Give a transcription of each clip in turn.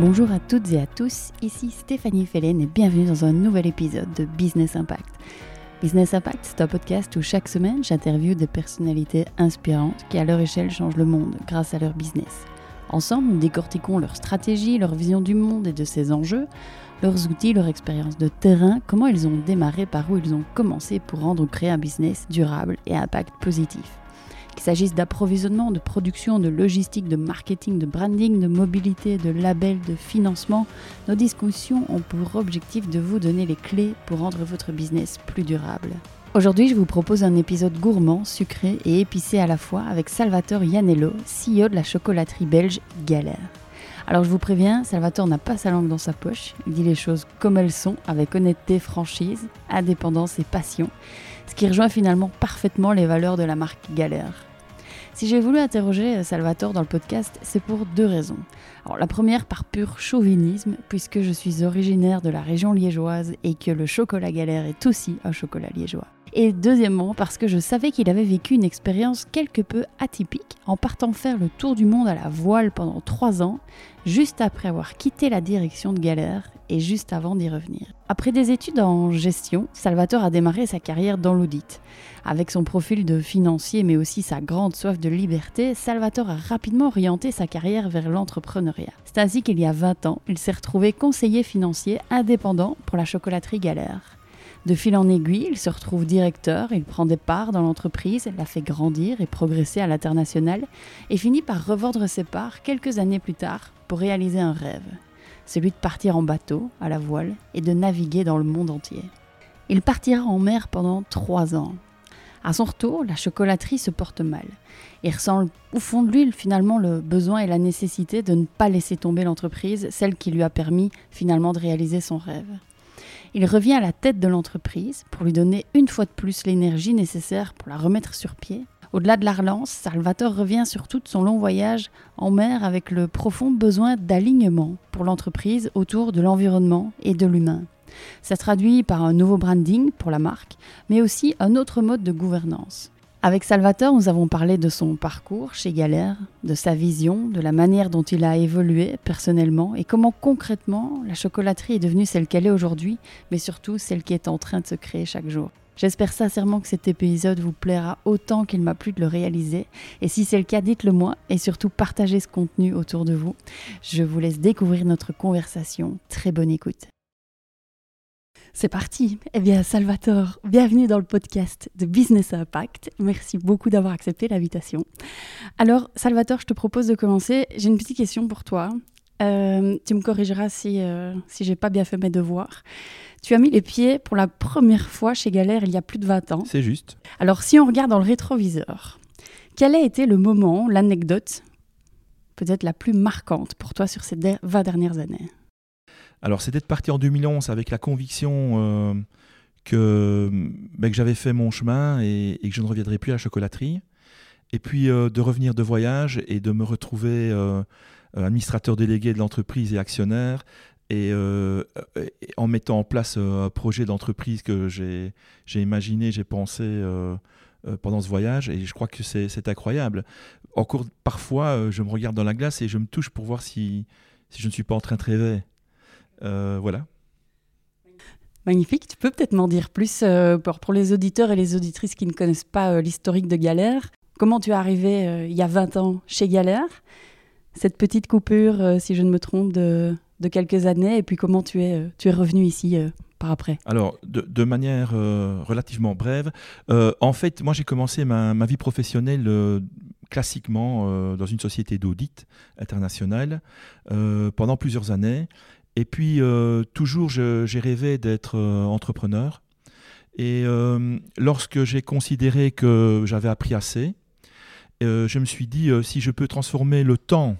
Bonjour à toutes et à tous, ici Stéphanie Fellen et bienvenue dans un nouvel épisode de Business Impact. Business Impact, c'est un podcast où chaque semaine j'interviewe des personnalités inspirantes qui à leur échelle changent le monde grâce à leur business. Ensemble, nous décortiquons leur stratégie, leur vision du monde et de ses enjeux, leurs outils, leur expérience de terrain, comment ils ont démarré, par où ils ont commencé pour rendre ou créer un business durable et impact positif. Qu'il s'agisse d'approvisionnement, de production, de logistique, de marketing, de branding, de mobilité, de label, de financement, nos discussions ont pour objectif de vous donner les clés pour rendre votre business plus durable. Aujourd'hui, je vous propose un épisode gourmand, sucré et épicé à la fois avec Salvatore Ianello, CEO de la chocolaterie belge Galère. Alors je vous préviens, Salvatore n'a pas sa langue dans sa poche, il dit les choses comme elles sont, avec honnêteté, franchise, indépendance et passion, ce qui rejoint finalement parfaitement les valeurs de la marque Galère. Si j'ai voulu interroger Salvatore dans le podcast, c'est pour deux raisons. La première par pur chauvinisme, puisque je suis originaire de la région liégeoise et que le chocolat galère est aussi un chocolat liégeois. Et deuxièmement, parce que je savais qu'il avait vécu une expérience quelque peu atypique en partant faire le tour du monde à la voile pendant trois ans, juste après avoir quitté la direction de Galère et juste avant d'y revenir. Après des études en gestion, Salvatore a démarré sa carrière dans l'audit. Avec son profil de financier mais aussi sa grande soif de liberté, Salvatore a rapidement orienté sa carrière vers l'entrepreneuriat. C'est ainsi qu'il y a 20 ans, il s'est retrouvé conseiller financier indépendant pour la chocolaterie Galère. De fil en aiguille, il se retrouve directeur, il prend des parts dans l'entreprise, la fait grandir et progresser à l'international, et finit par revendre ses parts quelques années plus tard pour réaliser un rêve, celui de partir en bateau, à la voile, et de naviguer dans le monde entier. Il partira en mer pendant trois ans. À son retour, la chocolaterie se porte mal. Il ressent au fond de lui finalement le besoin et la nécessité de ne pas laisser tomber l'entreprise, celle qui lui a permis finalement de réaliser son rêve. Il revient à la tête de l'entreprise pour lui donner une fois de plus l'énergie nécessaire pour la remettre sur pied. Au-delà de la relance, Salvatore revient sur tout son long voyage en mer avec le profond besoin d'alignement pour l'entreprise autour de l'environnement et de l'humain. Ça se traduit par un nouveau branding pour la marque, mais aussi un autre mode de gouvernance. Avec Salvatore, nous avons parlé de son parcours chez Galère, de sa vision, de la manière dont il a évolué personnellement et comment concrètement la chocolaterie est devenue celle qu'elle est aujourd'hui, mais surtout celle qui est en train de se créer chaque jour. J'espère sincèrement que cet épisode vous plaira autant qu'il m'a plu de le réaliser. Et si c'est le cas, dites-le moi et surtout partagez ce contenu autour de vous. Je vous laisse découvrir notre conversation. Très bonne écoute. C'est parti. Eh bien, Salvatore, bienvenue dans le podcast de Business Impact. Merci beaucoup d'avoir accepté l'invitation. Alors, Salvatore, je te propose de commencer. J'ai une petite question pour toi. Euh, tu me corrigeras si, euh, si j'ai pas bien fait mes devoirs. Tu as mis les pieds pour la première fois chez Galère il y a plus de 20 ans. C'est juste. Alors, si on regarde dans le rétroviseur, quel a été le moment, l'anecdote, peut-être la plus marquante pour toi sur ces 20 dernières années? Alors, c'était de partir en 2011 avec la conviction euh, que, ben, que j'avais fait mon chemin et, que je ne reviendrai plus à la chocolaterie. Et puis euh, de revenir de voyage et de me retrouver administrateur délégué de l'entreprise et actionnaire. Et, en mettant en place un projet d'entreprise que j'ai imaginé, j'ai pensé pendant ce voyage. Et je crois que c'est incroyable. Encore parfois, je me regarde dans la glace et je me touche pour voir si, je ne suis pas en train de rêver. Euh, voilà. Magnifique. Tu peux peut-être m'en dire plus euh, pour, les auditeurs et les auditrices qui ne connaissent pas euh, l'historique de Galère. Comment tu es arrivé il y a 20 ans chez Galère? Cette petite coupure, si je ne me trompe, de, quelques années. Et puis comment tu es, tu es revenu ici par après Alors, de, manière relativement brève, en fait, moi j'ai commencé ma, vie professionnelle classiquement dans une société d'audit internationale pendant plusieurs années. Et puis, euh, toujours, j'ai rêvé d'être euh, entrepreneur. Et euh, lorsque j'ai considéré que j'avais appris assez, je me suis dit, si je peux transformer le temps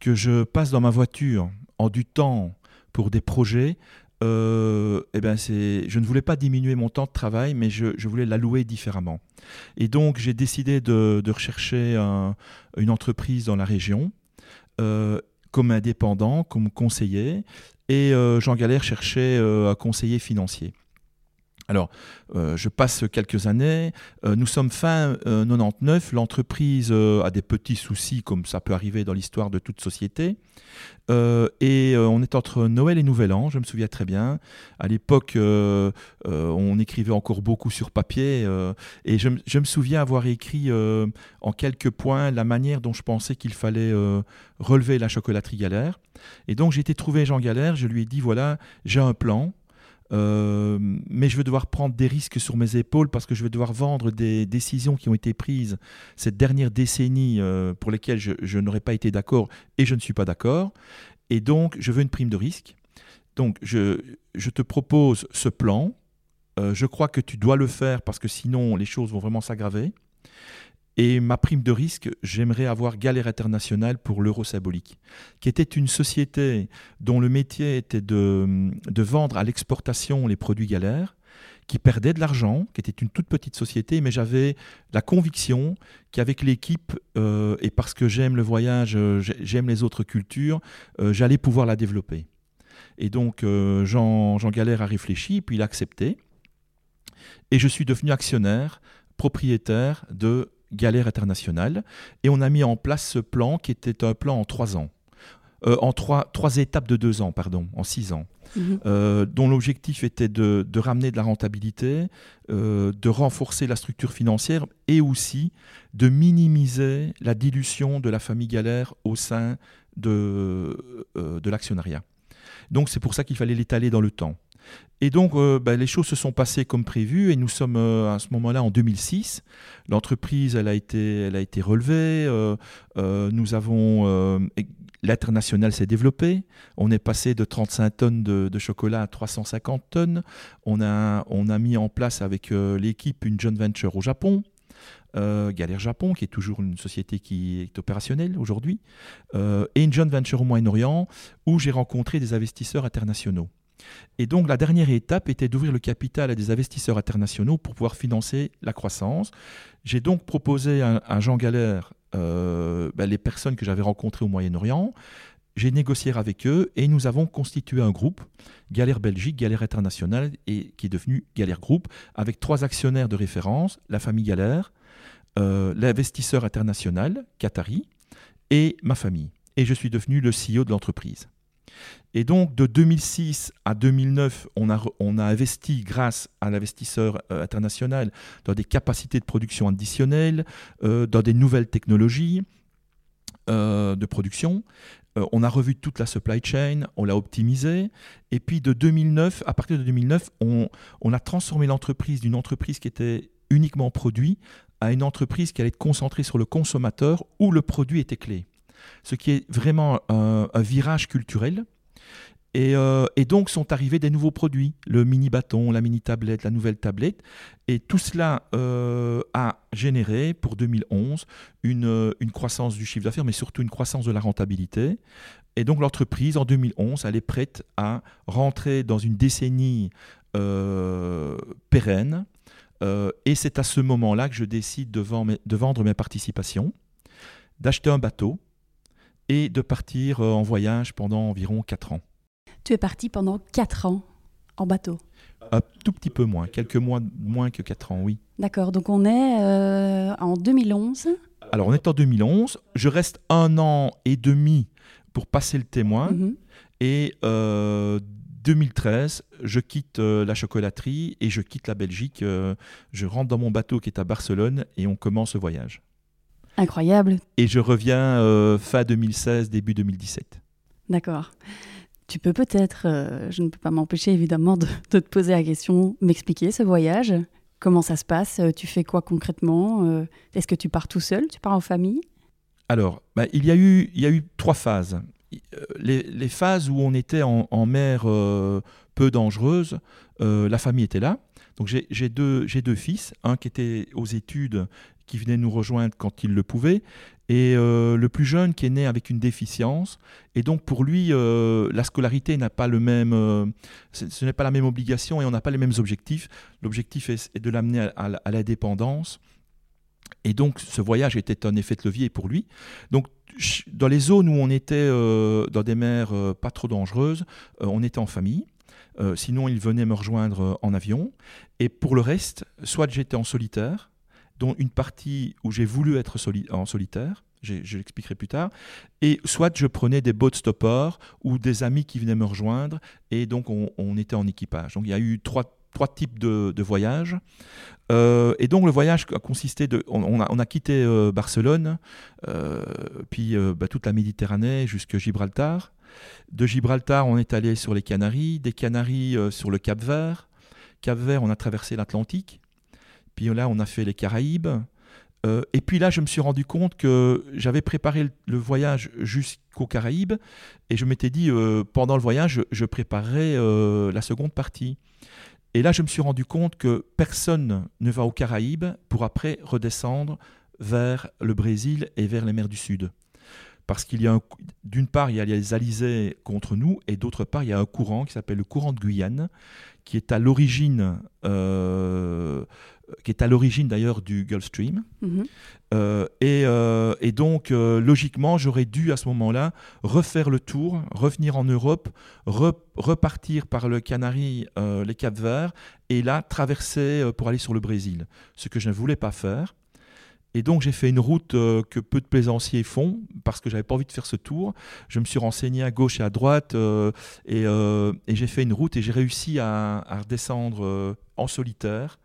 que je passe dans ma voiture en du temps pour des projets, eh ben je ne voulais pas diminuer mon temps de travail, mais je, voulais l'allouer différemment. Et donc, j'ai décidé de, rechercher une entreprise dans la région comme indépendant, comme conseiller, et euh, Jean Galère cherchait euh, un conseiller financier. Alors, euh, je passe quelques années. Euh, nous sommes fin 99. L'entreprise a des petits soucis, comme ça peut arriver dans l'histoire de toute société. et on est entre Noël et Nouvel An, je me souviens très bien. À l'époque, on écrivait encore beaucoup sur papier. et je, je, me souviens avoir écrit en quelques points la manière dont je pensais qu'il fallait relever la chocolaterie Galère. Et donc, j'ai été trouver Jean Galère. Je lui ai dit voilà, j'ai un plan. Euh, mais je vais devoir prendre des risques sur mes épaules parce que je vais devoir vendre des décisions qui ont été prises cette dernière décennie euh, pour lesquelles je, n'aurais pas été d'accord et je ne suis pas d'accord. Et donc, je veux une prime de risque. Donc, je, je te propose ce plan. Euh, je crois que tu dois le faire parce que sinon, les choses vont vraiment s'aggraver. Et ma prime de risque, j'aimerais avoir Galère International pour l'euro symbolique, qui était une société dont le métier était de, vendre à l'exportation les produits Galère, qui perdait de l'argent, qui était une toute petite société, mais j'avais la conviction qu'avec l'équipe, euh, et parce que j'aime le voyage, euh, j'aime les autres cultures, euh, j'allais pouvoir la développer. Et donc Jean, Jean Galère a réfléchi, puis il a accepté. Et je suis devenu actionnaire, propriétaire de Galère internationale. Et on a mis en place ce plan qui était un plan en trois ans. Euh, en trois, trois étapes de deux ans, pardon, en six ans, mhm. euh, dont l'objectif était de, ramener de la rentabilité, euh, de renforcer la structure financière et aussi de minimiser la dilution de la famille Galère au sein de, de l'actionnariat. Donc c'est pour ça qu'il fallait l'étaler dans le temps. Et donc, euh, bah, les choses se sont passées comme prévu et nous sommes euh, à ce moment-là en 2006. L'entreprise, elle a été, elle a été relevée. Euh, nous avons L'international s'est développé. On est passé de 35 tonnes de, chocolat à 350 tonnes. On a, on a mis en place avec l'équipe une joint venture au Japon. Galère Japon, qui est toujours une société qui est opérationnelle aujourd'hui, et une joint venture au Moyen-Orient, où j'ai rencontré des investisseurs internationaux. Et donc la dernière étape était d'ouvrir le capital à des investisseurs internationaux pour pouvoir financer la croissance. J'ai donc proposé à, Jean Galère euh, ben, les personnes que j'avais rencontrées au Moyen-Orient. J'ai négocié avec eux et nous avons constitué un groupe, Galère Belgique, Galère Internationale, et qui est devenu Galère Group, avec trois actionnaires de référence, la famille Galère, euh, l'investisseur international, Qatari, et ma famille. Et je suis devenu le CEO de l'entreprise. Et donc, de 2006 à 2009, on a, on a investi grâce à l'investisseur euh, international dans des capacités de production additionnelles, euh, dans des nouvelles technologies euh, de production. on a revu toute la supply chain, on l'a optimisée. Et puis, de 2009, à partir de 2009, on, on a transformé l'entreprise d'une entreprise qui était uniquement produit à une entreprise qui allait être concentrée sur le consommateur où le produit était clé ce qui est vraiment un, virage culturel. Euh, et, donc sont arrivés des nouveaux produits, le mini bâton, la mini tablette, la nouvelle tablette. Et tout cela euh, a généré pour 2011 une, une croissance du chiffre d'affaires, mais surtout une croissance de la rentabilité. Et donc l'entreprise, en 2011, elle est prête à rentrer dans une décennie euh, pérenne. et c'est à ce moment-là que je décide de vendre mes participations, d'acheter un bateau et de partir euh, en voyage pendant environ 4 ans. Tu es parti pendant 4 ans en bateau Un tout petit peu moins, quelques mois moins que 4 ans, oui. D'accord, donc on est euh, en 2011 Alors on est en 2011, je reste un an et demi pour passer le témoin mhm. et 2013, euh, je quitte la chocolaterie et je quitte la Belgique. je rentre dans mon bateau qui est à Barcelone et on commence le voyage. Incroyable. Et je reviens euh, fin 2016, début 2017. D'accord. Tu peux peut-être, euh, je ne peux pas m'empêcher évidemment de, te poser la question, m'expliquer ce voyage Comment ça se passe? Tu fais quoi concrètement? Euh, Est-ce que tu pars tout seul? Tu pars en famille? Alors, bah, il, y a eu, il y a eu trois phases. Les, phases où on était en, en mer peu dangereuse, la famille était là. Donc j'ai deux, deux fils, un qui était aux études qui venait nous rejoindre quand il le pouvait, et euh, le plus jeune qui est né avec une déficience. Et donc pour lui, euh, la scolarité n'a pas le même, euh, ce n'est pas la même obligation et on n'a pas les mêmes objectifs. L'objectif est, de l'amener à, à, la dépendance. Et donc ce voyage était un effet de levier pour lui. Donc dans les zones où on était dans des mers pas trop dangereuses, on était en famille. Sinon, il venait me rejoindre en avion. Et pour le reste, soit j'étais en solitaire, dont une partie où j'ai voulu être en solitaire, je l'expliquerai plus tard, et soit je prenais des boat stoppers ou des amis qui venaient me rejoindre, et donc on, était en équipage. Donc il y a eu trois trois types de, voyages. Euh, et donc le voyage a consisté de... On, a, quitté euh, Barcelone, euh, puis bah, toute la Méditerranée jusqu'à Gibraltar. De Gibraltar, on est allé sur les Canaries, des Canaries sur le Cap Vert. Cap Vert, on a traversé l'Atlantique. Puis là, on a fait les Caraïbes. et puis là, je me suis rendu compte que j'avais préparé le, voyage jusqu'aux Caraïbes et je m'étais dit, pendant le voyage, je, je préparerais la seconde partie. Et là, je me suis rendu compte que personne ne va aux Caraïbes pour après redescendre vers le Brésil et vers les mers du Sud. Parce qu'il y a, d'une part, il y a les alizés contre nous, et d'autre part, il y a un courant qui s'appelle le courant de Guyane, qui est à l'origine euh, qui est à l'origine d'ailleurs du Gulf Stream. Mhm. Euh, euh, et, donc, euh, logiquement, j'aurais dû à ce moment-là refaire le tour, revenir en Europe, repartir par le Canary, les Cap Verts, et là, traverser pour aller sur le Brésil. Ce que je ne voulais pas faire. Et donc j'ai fait une route que peu de plaisanciers font parce que j'avais pas envie de faire ce tour. Je me suis renseigné à gauche et à droite et, j'ai fait une route et j'ai réussi à, à redescendre en solitaire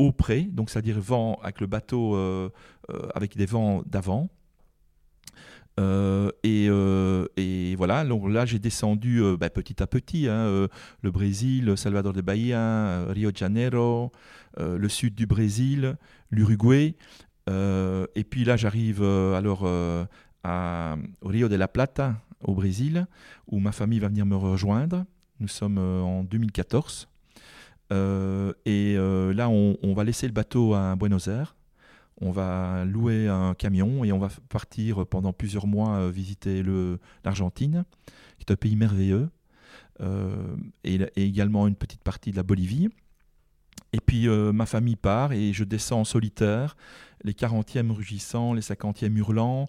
au près, donc c'est-à-dire vent avec le bateau euh, euh, avec des vents d'avant. Euh, et, voilà, donc là j'ai descendu bah, petit à petit hein, le Brésil, Salvador de Bahia, Rio de Janeiro, le sud du Brésil, l'Uruguay. et puis là j'arrive alors à, Rio de la Plata au Brésil, où ma famille va venir me rejoindre. Nous sommes en 2014. Euh, et euh, là, on, va laisser le bateau à Buenos Aires. On va louer un camion et on va partir pendant plusieurs mois euh, visiter l'Argentine, qui est un pays merveilleux, et, également une petite partie de la Bolivie. Et puis ma famille part et je descends en solitaire, les 40e rugissants, les 50e hurlants.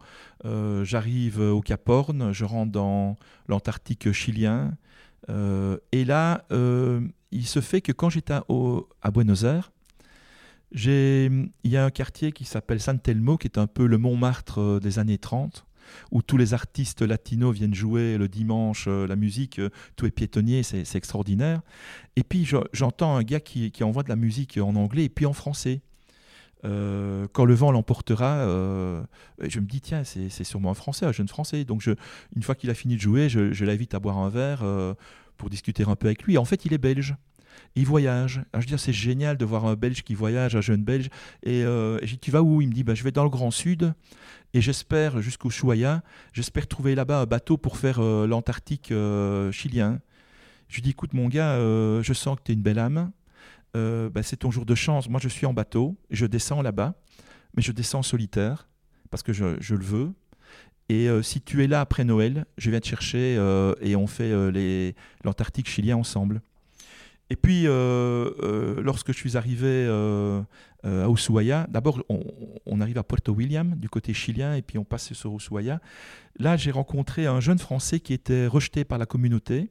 J'arrive au Cap Horn, je rentre dans l'Antarctique chilien. Et là, il se fait que quand j'étais à, Buenos Aires, il y a un quartier qui s'appelle San Telmo, qui est un peu le Montmartre euh, des années 30, où tous les artistes latinos viennent jouer le dimanche euh, la musique, euh, tout est piétonnier, c'est extraordinaire. Et puis j'entends un gars qui, envoie de la musique en anglais et puis en français. Quand le vent l'emportera, je me dis, tiens, c'est sûrement un Français, un jeune Français. Donc, je, une fois qu'il a fini de jouer, je, l'invite à boire un verre pour discuter un peu avec lui. En fait, il est belge. Il voyage. je dis, c'est génial de voir un Belge qui voyage, un jeune Belge. Et, euh, je dis, tu vas où? Il me dit, bah, je vais dans le Grand Sud et j'espère jusqu'au Chouaya, j'espère trouver là-bas un bateau pour faire euh, l'Antarctique euh, chilien. Je lui dis, écoute mon gars, je sens que tu es une belle âme. Bah, c'est ton jour de chance. Moi, je suis en bateau, je descends là-bas, mais je descends en solitaire parce que je, le veux. Et euh, si tu es là après Noël, je viens te chercher euh, et on fait euh, l'Antarctique chilien ensemble. Et puis, lorsque je suis arrivé à Ushuaia, d'abord, on, arrive à Puerto William, du côté chilien, et puis on passe sur Ushuaia. Là, j'ai rencontré un jeune Français qui était rejeté par la communauté.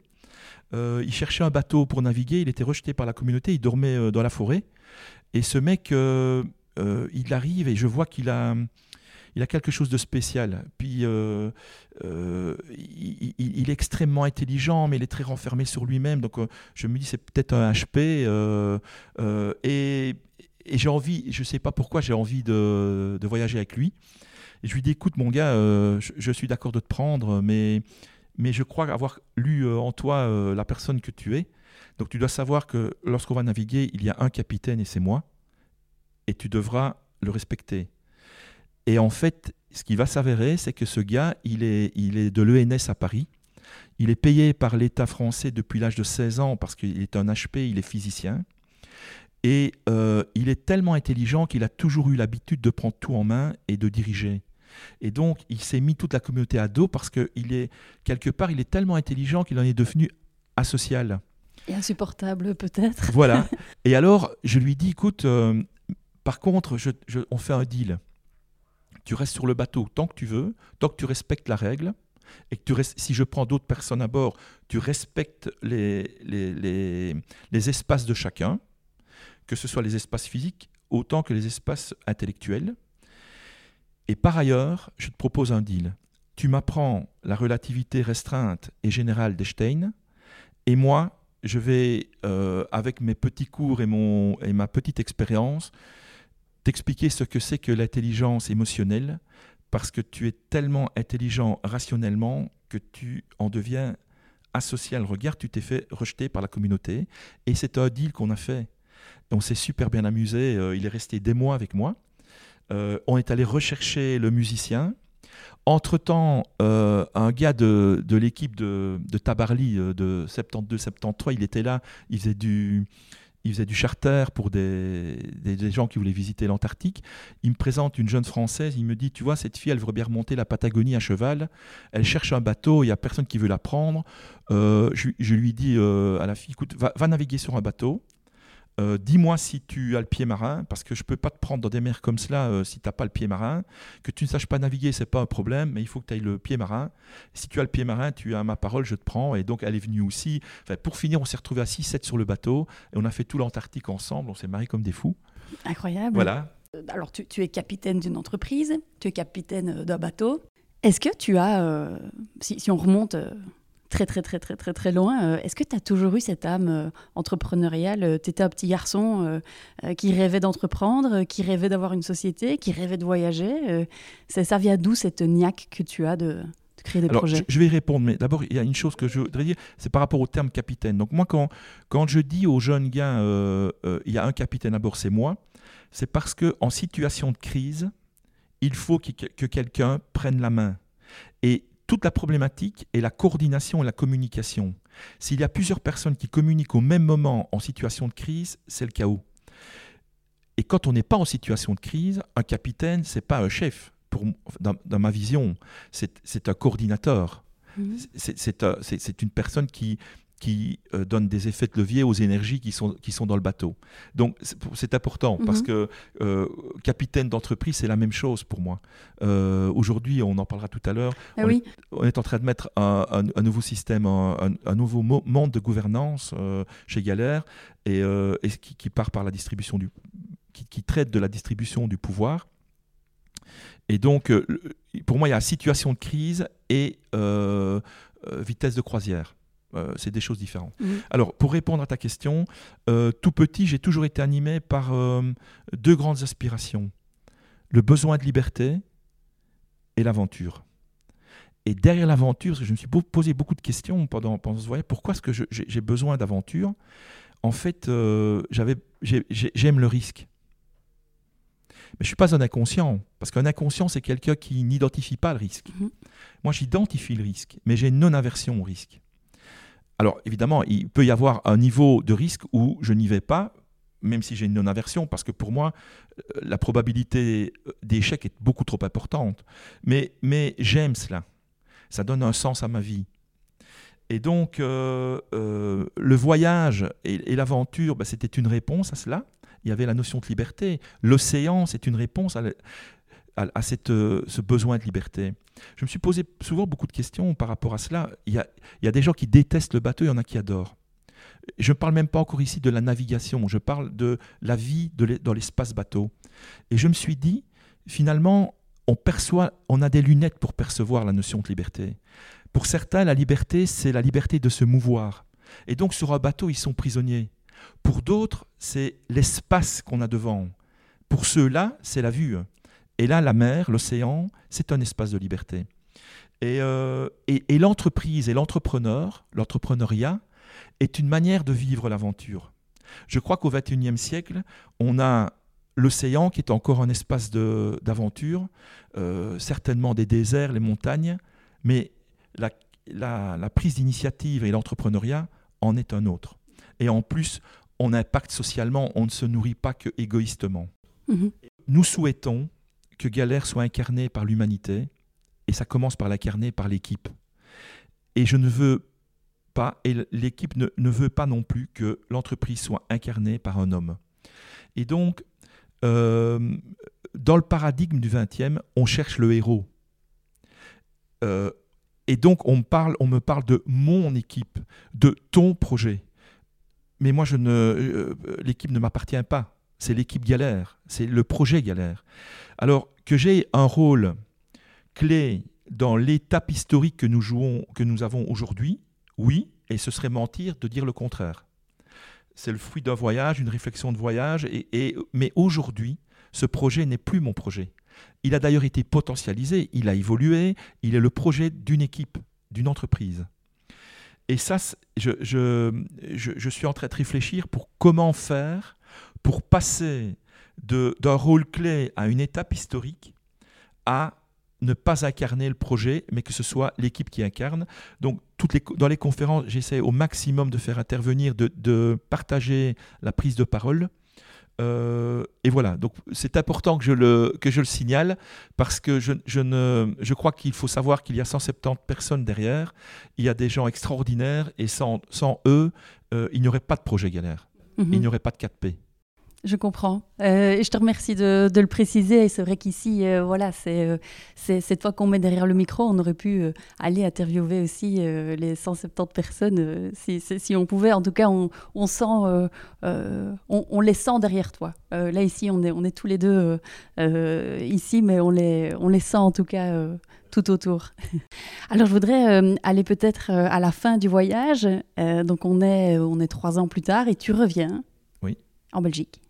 Il cherchait un bateau pour naviguer, il était rejeté par la communauté, il dormait dans la forêt. Et ce mec, il arrive et je vois qu'il a il a quelque chose de spécial. Puis euh, euh, il, est extrêmement intelligent, mais il est très renfermé sur lui-même. Donc euh, je me dis c'est peut-être un HP. et, j'ai envie, je ne sais pas pourquoi, j'ai envie de, voyager avec lui. Et je lui dis écoute mon gars, je, suis d'accord de te prendre, mais, mais je crois avoir lu en toi la personne que tu es. Donc tu dois savoir que lorsqu'on va naviguer, il y a un capitaine et c'est moi. Et tu devras le respecter. Et en fait, ce qui va s'avérer, c'est que ce gars, il est, il est de l'ENS à Paris. Il est payé par l'État français depuis l'âge de 16 ans parce qu'il est un HP, il est physicien. Et euh, il est tellement intelligent qu'il a toujours eu l'habitude de prendre tout en main et de diriger. Et donc, il s'est mis toute la communauté à dos parce qu'il est, quelque part, il est tellement intelligent qu'il en est devenu asocial. Et insupportable, peut-être. Voilà. Et alors, je lui dis, écoute, euh, par contre, on fait un deal tu restes sur le bateau tant que tu veux, tant que tu respectes la règle, et que tu si je prends d'autres personnes à bord, tu respectes les, les, les, espaces de chacun, que ce soit les espaces physiques autant que les espaces intellectuels. Et par ailleurs, je te propose un deal. Tu m'apprends la relativité restreinte et générale d'Einstein, et moi, je vais, euh, avec mes petits cours et, mon, et ma petite expérience, t'expliquer ce que c'est que l'intelligence émotionnelle, parce que tu es tellement intelligent rationnellement que tu en deviens associé à le regard, tu t'es fait rejeter par la communauté. Et c'est un deal qu'on a fait. On s'est super bien amusé. Euh, il est resté des mois avec moi. Euh, on est allé rechercher le musicien. Entre-temps, euh, un gars de, l'équipe de, de, Tabarly de 72-73, il était là, il faisait du, il faisait du charter pour des, des, gens qui voulaient visiter l'Antarctique. Il me présente une jeune Française, il me dit, tu vois, cette fille, elle veut bien remonter la Patagonie à cheval, elle cherche un bateau, il n'y a personne qui veut la prendre. Euh, je, lui dis euh, à la fille, écoute, va, naviguer sur un bateau, euh, dis-moi si tu as le pied marin, parce que je ne peux pas te prendre dans des mers comme cela euh, si tu n'as pas le pied marin. Que tu ne saches pas naviguer, c'est pas un problème, mais il faut que tu aies le pied marin. Si tu as le pied marin, tu as ma parole, je te prends. Et donc, elle est venue aussi. Enfin, pour finir, on s'est retrouvés à 6-7 sur le bateau, et on a fait tout l'Antarctique ensemble, on s'est mariés comme des fous. Incroyable. Voilà. Euh, alors, tu, tu es capitaine d'une entreprise, tu es capitaine d'un bateau. Est-ce que tu as, si, si, on remonte très très très très très très loin. Euh, est-ce que tu as toujours eu cette âme euh, entrepreneuriale euh, Tu étais un petit garçon qui rêvait d'entreprendre, qui rêvait d'avoir une société, qui rêvait de voyager. ça, ça vient d'où cette niaque que tu as de, créer des projets? je, vais y répondre, mais d'abord, il y a une chose que je voudrais dire, c'est par rapport au terme capitaine. Donc moi, quand, quand je dis aux jeunes gars, il y a un capitaine à bord, c'est moi, c'est parce qu'en situation de crise, il faut que, que quelqu'un prenne la main. Et toute la problématique est la coordination et la communication. S'il y a plusieurs personnes qui communiquent au même moment en situation de crise, c'est le chaos. Et quand on n'est pas en situation de crise, un capitaine, c'est pas un chef. Pour, dans, ma vision, c'est un coordinateur. Mmh. C'est une personne qui, qui euh, donne des effets de levier aux énergies qui sont, qui sont dans le bateau. Donc c'est important mhm. parce que euh, capitaine d'entreprise, c'est la même chose pour moi. Euh, aujourd'hui, on en parlera tout à l'heure, ah on, est en train de mettre un, nouveau système, un, nouveau monde de gouvernance chez Galère et, et qui, part par la distribution du, qui, qui, traite de la distribution du pouvoir. Et donc, pour moi, il y a situation de crise et vitesse de croisière. Euh, c'est des choses différentes. Mhm. Alors, pour répondre à ta question, euh, tout petit, j'ai toujours été animé par euh, deux grandes aspirations. Le besoin de liberté et l'aventure. Et derrière l'aventure, parce que je me suis posé beaucoup de questions pendant, pendant ce voyage, pourquoi est-ce que j'ai besoin d'aventure? En fait, j'aime le risque. Mais je ne suis pas un inconscient, parce qu'un inconscient, c'est quelqu'un qui n'identifie pas le risque. Mhm. Moi, j'identifie le risque, mais j'ai une non-aversion au risque. Alors évidemment, il peut y avoir un niveau de risque où je n'y vais pas, même si j'ai une non-aversion, parce que pour moi, euh, la probabilité euh, d'échec est beaucoup trop importante. Mais, j'aime cela. Ça donne un sens à ma vie. Et donc, euh, le voyage et, l'aventure, bah, c'était une réponse à cela. Il y avait la notion de liberté. L'océan, c'est une réponse à, à, cette, euh, ce besoin de liberté. Je me suis posé souvent beaucoup de questions par rapport à cela. Il y a, il y a des gens qui détestent le bateau, il y en a qui adorent. Je ne parle même pas encore ici de la navigation, je parle de la vie dans l'espace bateau. Et je me suis dit, finalement, on perçoit, on a des lunettes pour percevoir la notion de liberté. Pour certains, la liberté, c'est la liberté de se mouvoir. Et donc, sur un bateau, ils sont prisonniers. Pour d'autres, c'est l'espace qu'on a devant. Pour ceux-là, c'est la vue. Et là, la mer, l'océan, c'est un espace de liberté. Euh, et, l'entreprise et l'entrepreneur, l'entrepreneuriat, est une manière de vivre l'aventure. Je crois qu'au XXIe siècle, on a l'océan qui est encore un espace d'aventure, euh, certainement des déserts, les montagnes, mais la, prise d'initiative et l'entrepreneuriat en est un autre. Et en plus, on impacte socialement, on ne se nourrit pas que égoïstement. Mm-hmm. Nous souhaitons que Galère soit incarné par l'humanité, et ça commence par l'incarner par l'équipe. Et je ne veux pas, et l'équipe ne, veut pas non plus que l'entreprise soit incarnée par un homme. Et donc, euh, dans le paradigme du 20e, on cherche le héros. Euh, et donc on me, parle, on me parle de mon équipe, de ton projet. Mais moi, je ne, euh, l'équipe ne m'appartient pas. C'est l'équipe galère, c'est le projet galère. Alors que j'ai un rôle clé dans l'étape historique que nous jouons, que nous avons aujourd'hui, oui, et ce serait mentir de dire le contraire. C'est le fruit d'un voyage, une réflexion de voyage, mais aujourd'hui, ce projet n'est plus mon projet. Il a d'ailleurs été potentialisé, il a évolué, il est le projet d'une équipe, d'une entreprise. Et ça, je, suis en train de réfléchir pour comment faire pour passer d'un rôle clé à une étape historique à ne pas incarner le projet, mais que ce soit l'équipe qui incarne. Donc, toutes les, dans les conférences, j'essaie au maximum de faire intervenir, de, de partager la prise de parole. Euh, et voilà, donc c'est important que je, le, que je le signale parce que je, je, ne, je crois qu'il faut savoir qu'il y a 170 personnes derrière, il y a des gens extraordinaires et sans, sans eux, euh, il n'y aurait pas de projet galère, il mhm. n'y aurait pas de 4P. Je comprends. Euh, et je te remercie de, de le préciser. Et c'est vrai qu'ici, euh, voilà, c'est euh, cette fois qu'on met derrière le micro. On aurait pu aller interviewer aussi les 170 personnes si, si, on pouvait. En tout cas, on, on sent, on, on, les sent derrière toi. là, ici, on est, on est tous les deux ici, mais on les, on les sent en tout cas tout autour. Alors je voudrais aller peut-être à la fin du voyage. donc on est, on est trois ans plus tard et tu reviens oui. en Belgique.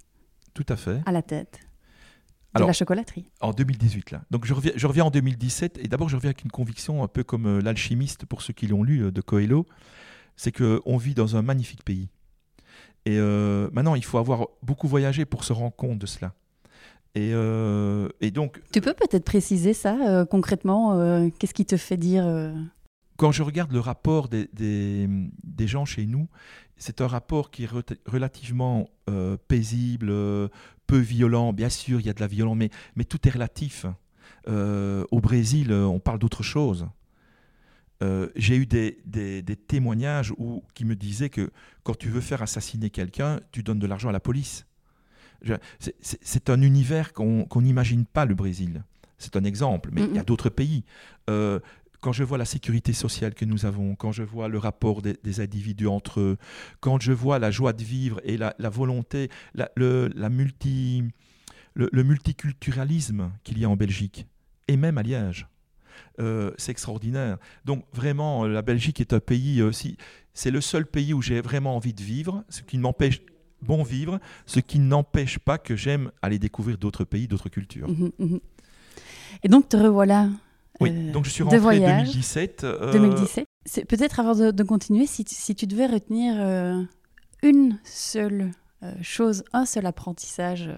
Tout à fait. À la tête. De la chocolaterie. En 2018, là. Donc je reviens, je reviens en 2017, et d'abord je reviens avec une conviction, un peu comme euh, l'alchimiste, pour ceux qui l'ont lu, euh, de Coelho, c'est qu'on vit dans un magnifique pays. Et euh, maintenant, il faut avoir beaucoup voyagé pour se rendre compte de cela. Et, et donc. Tu peux peut-être préciser ça concrètement Qu'est-ce qui te fait dire Quand je regarde le rapport des, des, des gens chez nous, c'est un rapport qui est relativement euh, paisible, euh, peu violent. Bien sûr, il y a de la violence, mais, mais tout est relatif. Euh, au Brésil, on parle d'autre chose. J'ai eu des, des, témoignages où, qui me disaient que quand tu veux faire assassiner quelqu'un, tu donnes de l'argent à la police. C'est un univers qu'on n'imagine pas, le Brésil. C'est un exemple, mais il y a d'autres pays quand je vois la sécurité sociale que nous avons, quand je vois le rapport des, individus entre eux, quand je vois la joie de vivre et la, volonté, le, la multiculturalisme qu'il y a en Belgique, et même à Liège. Euh, c'est extraordinaire. Donc vraiment, la Belgique est un pays. Euh, c'est le seul pays où j'ai vraiment envie de vivre, ce qui m'empêche bon vivre, ce qui n'empêche pas que j'aime aller découvrir d'autres pays, d'autres cultures. Mmh mmh et donc te revoilà oui, euh, donc je suis rentré en 2017. 2017. Peut-être avant de, continuer, si tu, si tu, devais retenir euh, une seule euh, chose, un seul apprentissage,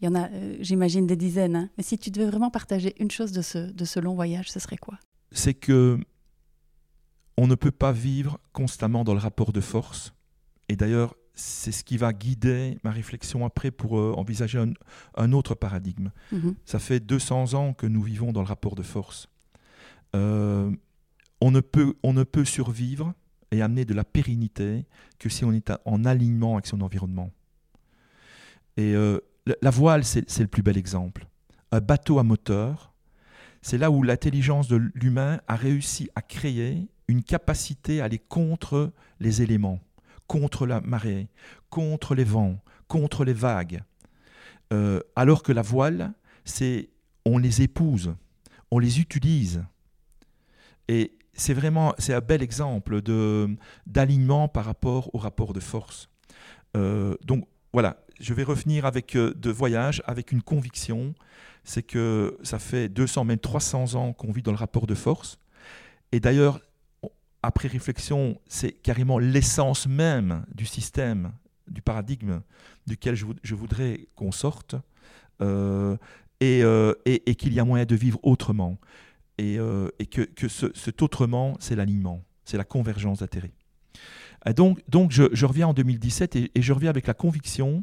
il y en a, j'imagine, des dizaines, hein, mais si tu devais vraiment partager une chose de ce, de ce long voyage, ce serait quoi? C'est que on ne peut pas vivre constamment dans le rapport de force. Et d'ailleurs, c'est ce qui va guider ma réflexion après pour envisager un, autre paradigme. Mhm. Ça fait 200 ans que nous vivons dans le rapport de force. Euh, on, ne peut, survivre et amener de la pérennité que si on est en alignement avec son environnement. Et euh, la voile, c'est le plus bel exemple. Un bateau à moteur, c'est là où l'intelligence de l'humain a réussi à créer une capacité à aller contre les éléments, contre la marée, contre les vents, contre les vagues. Euh, alors que la voile, c'est on les épouse, on les utilise, et c'est vraiment c'est un bel exemple de, d'alignement par rapport au rapport de force. Euh, donc voilà, je vais revenir avec euh, de voyage, avec une conviction, c'est que ça fait 200, même 300 ans qu'on vit dans le rapport de force. Et d'ailleurs, après réflexion, c'est carrément l'essence même du système, du paradigme duquel je, voudrais qu'on sorte, euh, et qu'il y a moyen de vivre autrement et, euh, que, cet autrement, c'est l'alignement, c'est la convergence d'intérêts. Donc, je, reviens en 2017 et, je reviens avec la conviction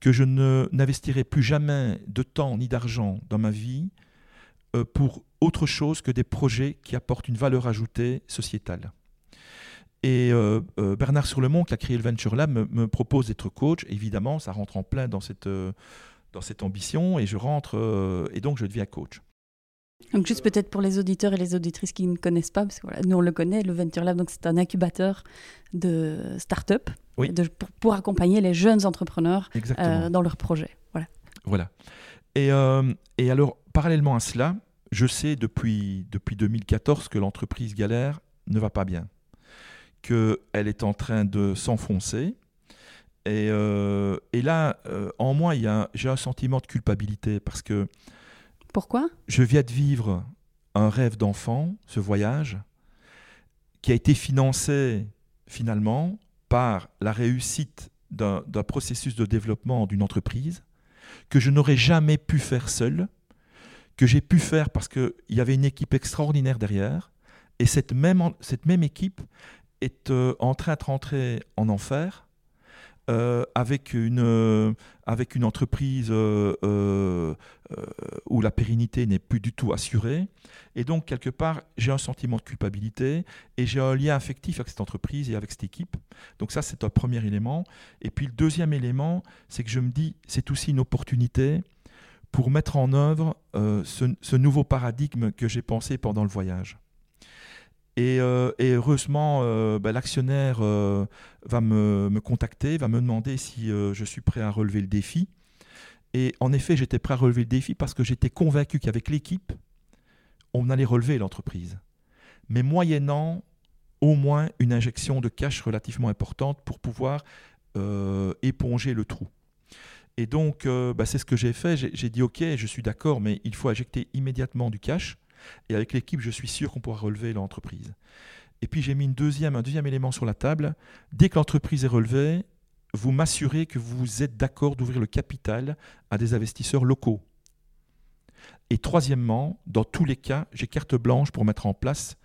que je n'investirai plus jamais de temps ni d'argent dans ma vie euh, pour autre chose que des projets qui apportent une valeur ajoutée sociétale. Et euh, Bernard Surlemont, qui a créé le Venture Lab, me, propose d'être coach. Évidemment, ça rentre en plein dans cette ambition et je rentre et donc je deviens coach. Donc juste peut-être pour les auditeurs et les auditrices qui ne connaissent pas, parce que voilà, nous on le connaît, le Venture Lab, donc c'est un incubateur de start-up de, pour, accompagner les jeunes entrepreneurs euh, dans leurs projets. Voilà. Voilà. Et, euh, et, alors, parallèlement à cela, je sais depuis, depuis 2014 que l'entreprise Galère ne va pas bien, qu'elle est en train de s'enfoncer. Et, euh, et là, en moi, j'ai un sentiment de culpabilité parce que pourquoi? Je viens de vivre un rêve d'enfant, ce voyage, qui a été financé finalement par la réussite d'un processus de développement d'une entreprise que je n'aurais jamais pu faire seul, que j'ai pu faire parce qu'il y avait une équipe extraordinaire derrière, et cette même, équipe est euh, en train de rentrer en enfer euh, avec, une, euh, avec une entreprise où la pérennité n'est plus du tout assurée. Et donc, quelque part, j'ai un sentiment de culpabilité et j'ai un lien affectif avec cette entreprise et avec cette équipe. Donc ça, c'est un premier élément. Et puis le deuxième élément, c'est que je me dis, c'est aussi une opportunité pour mettre en œuvre ce, ce nouveau paradigme que j'ai pensé pendant le voyage. Euh, et, heureusement, euh, bah, l'actionnaire euh, va me, contacter, va me demander si je suis prêt à relever le défi. Et en effet, j'étais prêt à relever le défi parce que j'étais convaincu qu'avec l'équipe, on allait relever l'entreprise. Mais moyennant au moins une injection de cash relativement importante pour pouvoir éponger le trou. Et donc, bah, c'est ce que j'ai fait. J'ai dit, OK, je suis d'accord, mais il faut injecter immédiatement du cash. Et avec l'équipe, je suis sûr qu'on pourra relever l'entreprise. Et puis j'ai mis un deuxième élément sur la table. Dès que l'entreprise est relevée, vous m'assurez que vous êtes d'accord d'ouvrir le capital à des investisseurs locaux. Et troisièmement, dans tous les cas, j'ai carte blanche pour mettre en place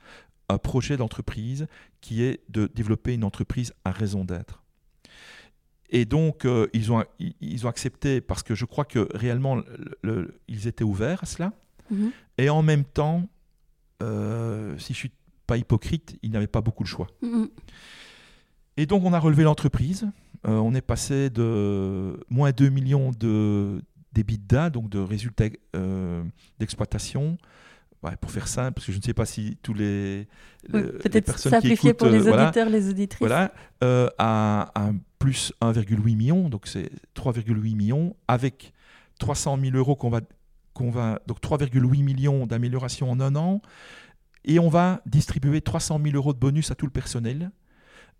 un projet d'entreprise qui est de développer une entreprise à raison d'être. Et donc, euh, ils, ont, ils ont accepté parce que je crois que réellement, ils étaient ouverts à cela. Mhm. Et en même temps, euh, si je suis pas hypocrite, il n'avait pas beaucoup de choix. Mhm. Et donc on a relevé l'entreprise. Euh, on est passé de moins 2 millions de d'EBITDA, donc de résultats euh, d'exploitation. pour faire simple, parce que je ne sais pas si tous les, peut-être simplifier pour les auditeurs, les auditrices. Voilà, à, à, plus 1,8 million, donc c'est 3,8 millions, avec 300 000 euros qu'on va qu'on va donc 3,8 millions d'améliorations en un an, et on va distribuer 300 000 euros de bonus à tout le personnel.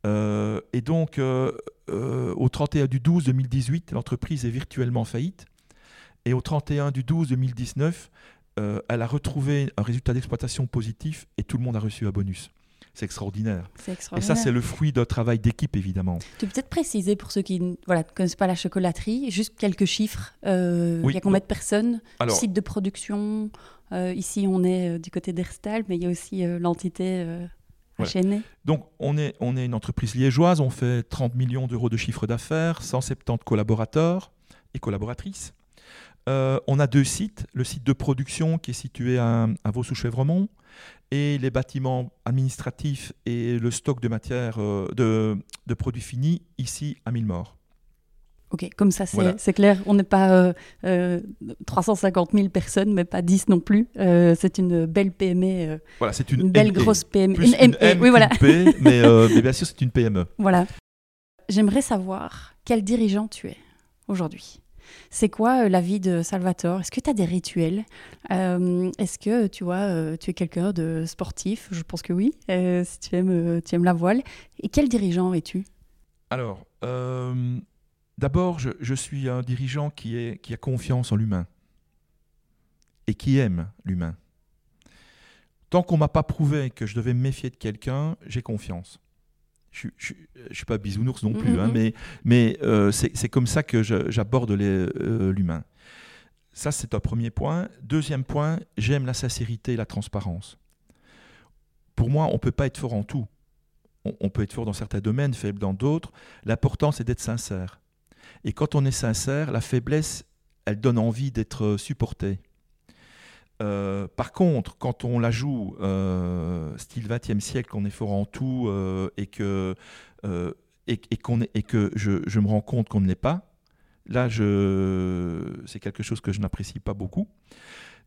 Euh, et donc, euh, euh, au 31 du 12 2018, l'entreprise est virtuellement faillite. Et au 31 du 12 2019, elle a retrouvé un résultat d'exploitation positif et tout le monde a reçu un bonus. C'est extraordinaire. Et ça, c'est le fruit d'un travail d'équipe, évidemment. Tu peux peut-être préciser pour ceux qui ne connaissent pas la chocolaterie, juste quelques chiffres. Euh, il y a combien de personnes Alors, Site de production euh, Ici, on est euh, du côté d'Erstal, mais il y a aussi l'entité Donc, on est, on est une entreprise liégeoise. On fait 30 millions d'euros de chiffre d'affaires, 170 collaborateurs et collaboratrices. on a deux sites. Le site de production qui est situé à, à Vaux-sous-Chevremont et les bâtiments administratifs et le stock de matières, euh, de, de, produits finis ici à Millemort. Ok, comme ça c'est clair. On n'est pas euh, 350 euh, 000 personnes, mais pas 10 non plus. Euh, c'est une belle PME. voilà, c'est une, belle grosse PME. Plus une, M, oui, voilà. P, mais, mais bien sûr c'est une PME. Voilà. J'aimerais savoir quel dirigeant tu es aujourd'hui. C'est quoi euh, la vie de Salvatore? Est-ce que tu as des rituels? Euh, Est-ce que tu vois, euh, tu es quelqu'un de sportif? Je pense que oui, si tu aimes, tu aimes la voile. Et quel dirigeant es-tu? Alors, d'abord, je, suis un dirigeant qui, est, qui a confiance en l'humain et qui aime l'humain. Tant qu'on m'a pas prouvé que je devais me méfier de quelqu'un, j'ai confiance je ne suis pas bisounours non plus, hein, mm-hmm. mais, mais euh, c'est comme ça que j'aborde euh, l'humain. ça, c'est un premier point. Deuxième point, j'aime la sincérité et la transparence. Pour moi, on ne peut pas être fort en tout. On, on, peut être fort dans certains domaines, faible dans d'autres. L'important, c'est d'être sincère. Et quand on est sincère, la faiblesse, elle donne envie d'être supportée. Euh, par contre, quand on la joue euh, style 20e siècle, qu'on est fort en tout euh, et que, et, qu'on et que je, me rends compte qu'on ne l'est pas, là, c'est quelque chose que je n'apprécie pas beaucoup.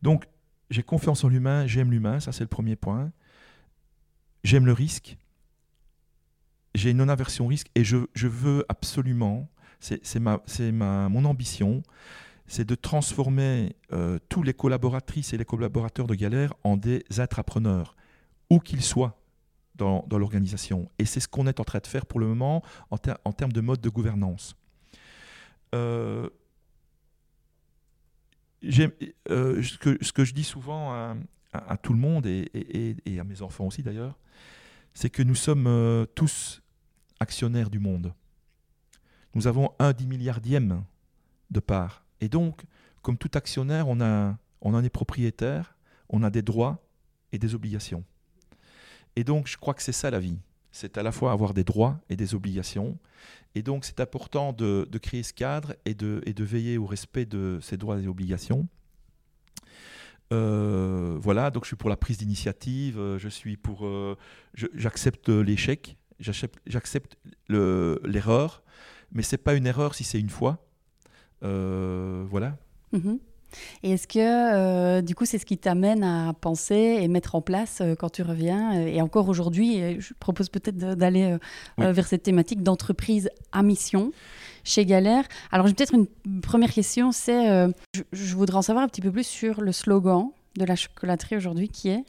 Donc, j'ai confiance en l'humain, j'aime l'humain, ça c'est le premier point. J'aime le risque. J'ai une non-aversion risque et je veux absolument, c'est mon ambition, c'est de transformer euh, tous les collaboratrices et les collaborateurs de Galère en des intrapreneurs, où qu'ils soient dans, l'organisation. Et c'est ce qu'on est en train de faire pour le moment en, termes de mode de gouvernance. Euh, euh, ce, que, je dis souvent à, tout le monde et, à mes enfants aussi d'ailleurs, c'est que nous sommes tous actionnaires du monde. Nous avons un dix milliardième de part. Et donc, comme tout actionnaire, on, en est propriétaire, on a des droits et des obligations. Et donc, je crois que c'est ça la vie. C'est à la fois avoir des droits et des obligations. Et donc, c'est important de, créer ce cadre et de, et de, veiller au respect de ces droits et obligations. Euh, voilà, donc je suis pour la prise d'initiative, euh, je suis pour, euh, j'accepte l'échec, j'accepte l'erreur, mais c'est pas une erreur si c'est une fois. voilà. Mm-hmm. Et est-ce que, euh, du coup, c'est ce qui t'amène à penser et mettre en place euh, quand tu reviens euh, Et encore aujourd'hui, je propose peut-être d'aller vers cette thématique d'entreprise à mission chez Galère. Alors, j'ai peut-être une première question, c'est, je, je, voudrais en savoir un petit peu plus sur le slogan de la chocolaterie aujourd'hui, qui est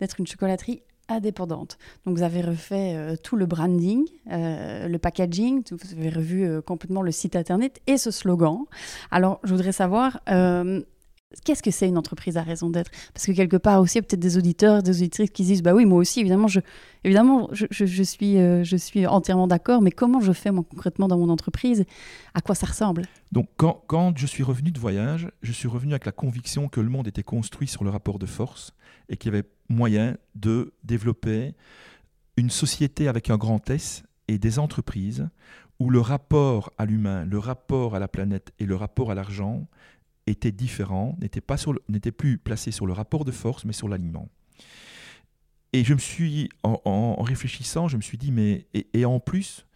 d'être une chocolaterie indépendante. Donc vous avez refait euh, tout le branding, euh, le packaging, vous avez revu euh, complètement le site internet et ce slogan. Alors je voudrais savoir, qu'est-ce que c'est une entreprise à raison d'être? Parce que quelque part aussi, il y a peut-être des auditeurs, des auditrices qui disent, bah oui, moi aussi, évidemment, je, évidemment, je, suis, je suis entièrement d'accord, mais comment je fais concrètement dans mon entreprise? À quoi ça ressemble? Donc quand, quand je suis revenu de voyage, je suis revenu avec la conviction que le monde était construit sur le rapport de force et qu'il y avait moyen de développer une société avec un grand S et des entreprises où le rapport à l'humain, le rapport à la planète et le rapport à l'argent étaient différents, n'étaient, plus placés sur le rapport de force, mais sur l'aliment. Et je me suis, en, réfléchissant, je me suis dit, mais et, en plus,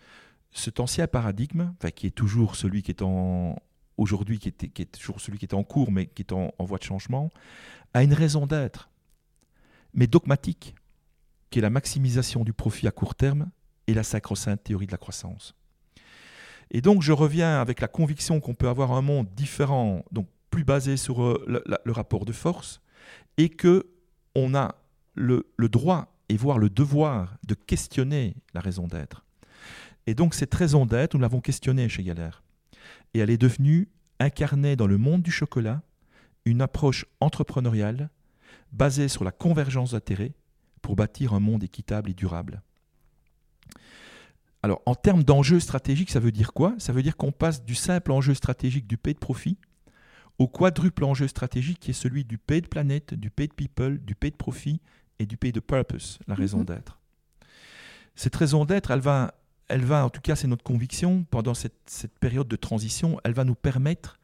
cet ancien paradigme, qui est toujours celui qui est en aujourd'hui, qui est toujours celui qui est en cours, mais qui est en voie de changement, a une raison d'être mais dogmatique, qui est la maximisation du profit à court terme et la sacro-sainte théorie de la croissance. Et donc je reviens avec la conviction qu'on peut avoir un monde différent, donc plus basé sur euh, le, rapport de force, et que on a le, droit et voire le devoir de questionner la raison d'être. Et donc cette raison d'être, nous l'avons questionnée chez Galère. Et elle est devenue incarnée dans le monde du chocolat une approche entrepreneuriale basé sur la convergence d'intérêts pour bâtir un monde équitable et durable. Alors, en termes d'enjeux stratégiques, ça veut dire quoi? Ça veut dire qu'on passe du simple enjeu stratégique du pay de profit au quadruple enjeu stratégique qui est celui du pay de planète, du pay de people, du pay de profit et du pay de purpose, la raison mhm. d'être. Cette raison d'être, elle va, elle va, en tout cas c'est notre conviction, pendant cette, cette, période de transition, elle va nous permettre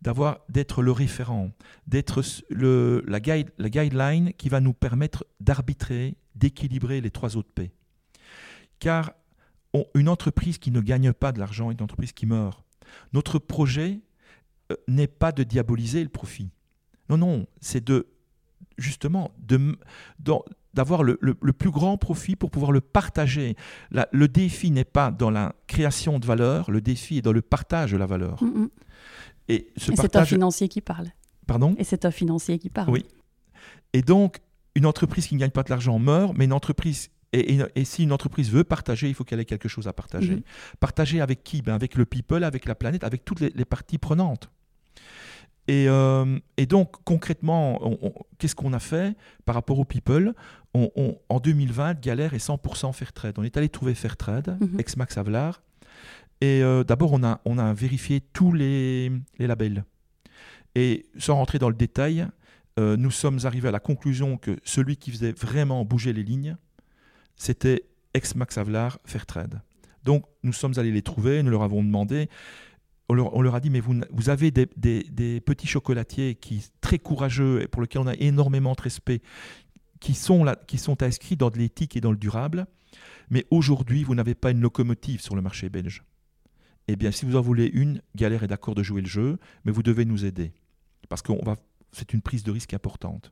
d'avoir d'être le référent, d'être la, guide, la guideline qui va nous permettre d'arbitrer, d'équilibrer les trois autres P. Car une entreprise qui ne gagne pas de l'argent est une entreprise qui meurt. Notre projet euh, n'est pas de diaboliser le profit. Non, non, c'est de justement de, d'avoir le, plus grand profit pour pouvoir le partager. le défi n'est pas dans la création de valeur, le défi est dans le partage de la valeur. Et, c'est un financier qui parle. Pardon? Et c'est un financier qui parle. Oui. Et donc, une entreprise qui ne gagne pas de l'argent meurt, mais une entreprise et, si une entreprise veut partager, il faut qu'elle ait quelque chose à partager. Mhm. Partager avec qui? Ben Avec le people, avec la planète, avec toutes les, parties prenantes. Et, euh, et donc, concrètement, qu'est-ce qu'on a fait par rapport au people? En 2020, Galère est 100% Fairtrade. On est allé trouver Fairtrade, mhm. ex-Max Avelar, et euh, d'abord, on a, vérifié tous les, labels. Et sans rentrer dans le détail, euh, nous sommes arrivés à la conclusion que celui qui faisait vraiment bouger les lignes, c'était ex-Max Havelaar Fairtrade. Donc, nous sommes allés les trouver, nous leur avons demandé, on leur, a dit, mais vous, avez des, petits chocolatiers qui très courageux et pour lesquels on a énormément de respect, qui sont, qui sont inscrits dans de l'éthique et dans le durable, mais aujourd'hui, vous n'avez pas une locomotive sur le marché belge eh bien, si vous en voulez une, Galère est d'accord de jouer le jeu, mais vous devez nous aider. Parce qu'on va c'est une prise de risque importante.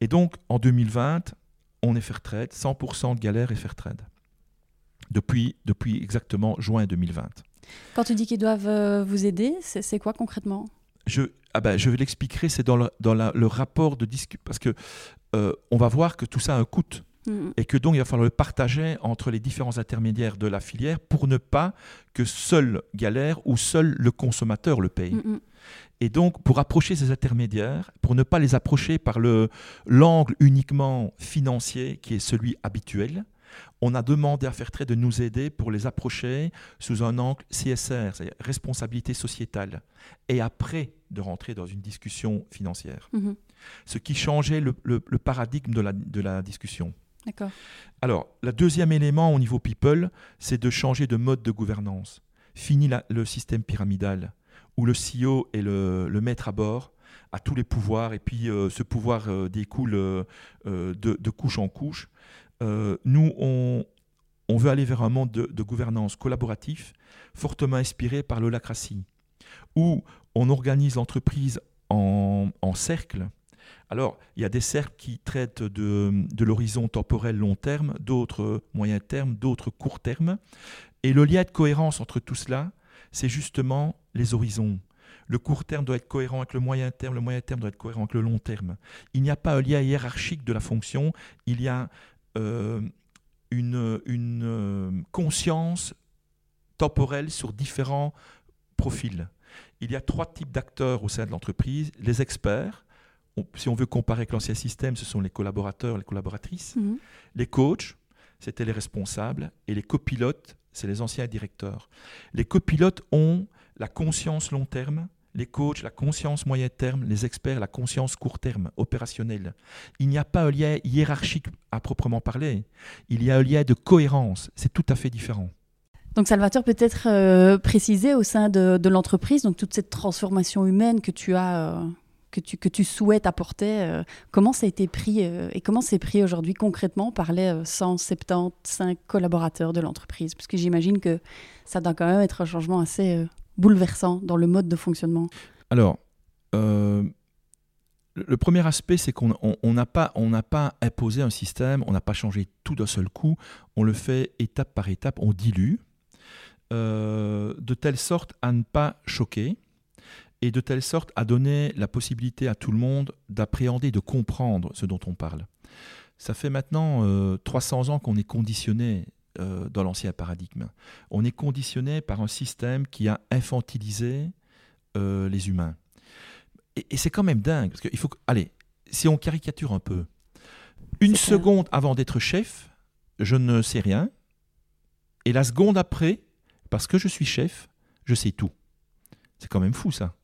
Et donc, en 2020, on est Fairtrade, 100% de galère et Fairtrade. Depuis, depuis exactement juin 2020. Quand tu dis qu'ils doivent euh, vous aider, c'est quoi concrètement? Je, ah ben, je vais l'expliquer, c'est dans, le, dans le rapport de discussion. Parce que euh, on va voir que tout ça a un coût. Mm-hmm. Et que donc il va falloir le partager entre les différents intermédiaires de la filière pour ne pas que seul galère ou seul le consommateur le paye. Mm-hmm. Et donc, pour approcher ces intermédiaires, pour ne pas les approcher par l'angle uniquement financier qui est celui habituel, on a demandé à Fairtrade de nous aider pour les approcher sous un angle CSR, c'est-à-dire responsabilité sociétale, et après de rentrer dans une discussion financière. Ce qui changeait le, paradigme de la, de la discussion. D'accord. Alors, le deuxième élément au niveau people, c'est de changer de mode de gouvernance. Fini le système pyramidal où le CEO est le, maître à bord, a tous les pouvoirs, et puis euh, ce pouvoir euh, découle euh, de, couche en couche. nous, on, veut aller vers un monde de, gouvernance collaboratif, fortement inspiré par l'holacratie, où on organise l'entreprise en, en cercle. Alors, il y a des cercles qui traitent de, l'horizon temporel long terme, d'autres moyen terme, d'autres court terme. Et le lien de cohérence entre tout cela, c'est justement les horizons. Le court terme doit être cohérent avec le moyen terme, le moyen terme doit être cohérent avec le long terme. Il n'y a pas un lien hiérarchique de la fonction, il y a euh, une, une euh, conscience temporelle sur différents profils. Il y a trois types d'acteurs au sein de l'entreprise. Les experts, si on veut comparer avec l'ancien système, ce sont les collaborateurs, les collaboratrices. Mhm. Les coachs, c'était les responsables. Et les copilotes, c'est les anciens directeurs. Les copilotes ont la conscience long terme, les coachs, la conscience moyen terme, les experts, la conscience court terme, opérationnelle. Il n'y a pas un lien hiérarchique à proprement parler. Il y a un lien de cohérence. C'est tout à fait différent. Donc Salvatore, peut-être euh, préciser au sein de, l'entreprise, donc toute cette transformation humaine que tu as, euh, que, tu, souhaites apporter, euh, comment ça a été pris et comment c'est pris aujourd'hui concrètement par les 175 collaborateurs de l'entreprise? Parce que j'imagine que ça doit quand même être un changement assez bouleversant dans le mode de fonctionnement. Alors, euh, le premier aspect, c'est qu'on n'a pas, imposé un système, on n'a pas changé tout d'un seul coup, on le fait étape par étape, on dilue, euh, de telle sorte à ne pas choquer et de telle sorte à donner la possibilité à tout le monde d'appréhender, de comprendre ce dont on parle. Ça fait maintenant 300 euh, ans qu'on est conditionné euh, dans l'ancien paradigme. On est conditionné par un système qui a infantilisé euh, les humains. Et, c'est quand même dingue, parce qu'il faut... Allez, si on caricature un peu, une seconde avant d'être chef, je ne sais rien, et la seconde après, parce que je suis chef, je sais tout. C'est quand même fou ça.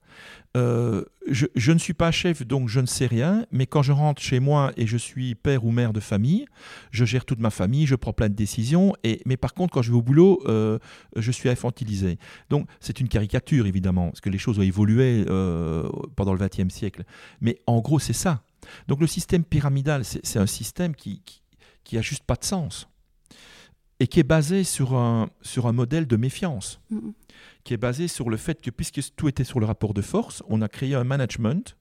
Euh, je, ne suis pas chef, donc je ne sais rien, mais quand je rentre chez moi et je suis père ou mère de famille, je gère toute ma famille, je prends plein de décisions, et, mais par contre, quand je vais au boulot, euh, je suis infantilisé. Donc c'est une caricature, évidemment, parce que les choses ont évolué euh, pendant le XXe siècle. Mais en gros, c'est ça. Donc le système pyramidal, c'est un système qui, qui, qui juste pas de sens et qui est basé sur un, sur un modèle de méfiance, qui est basé sur le fait que puisque tout était sur le rapport de force, on a créé un management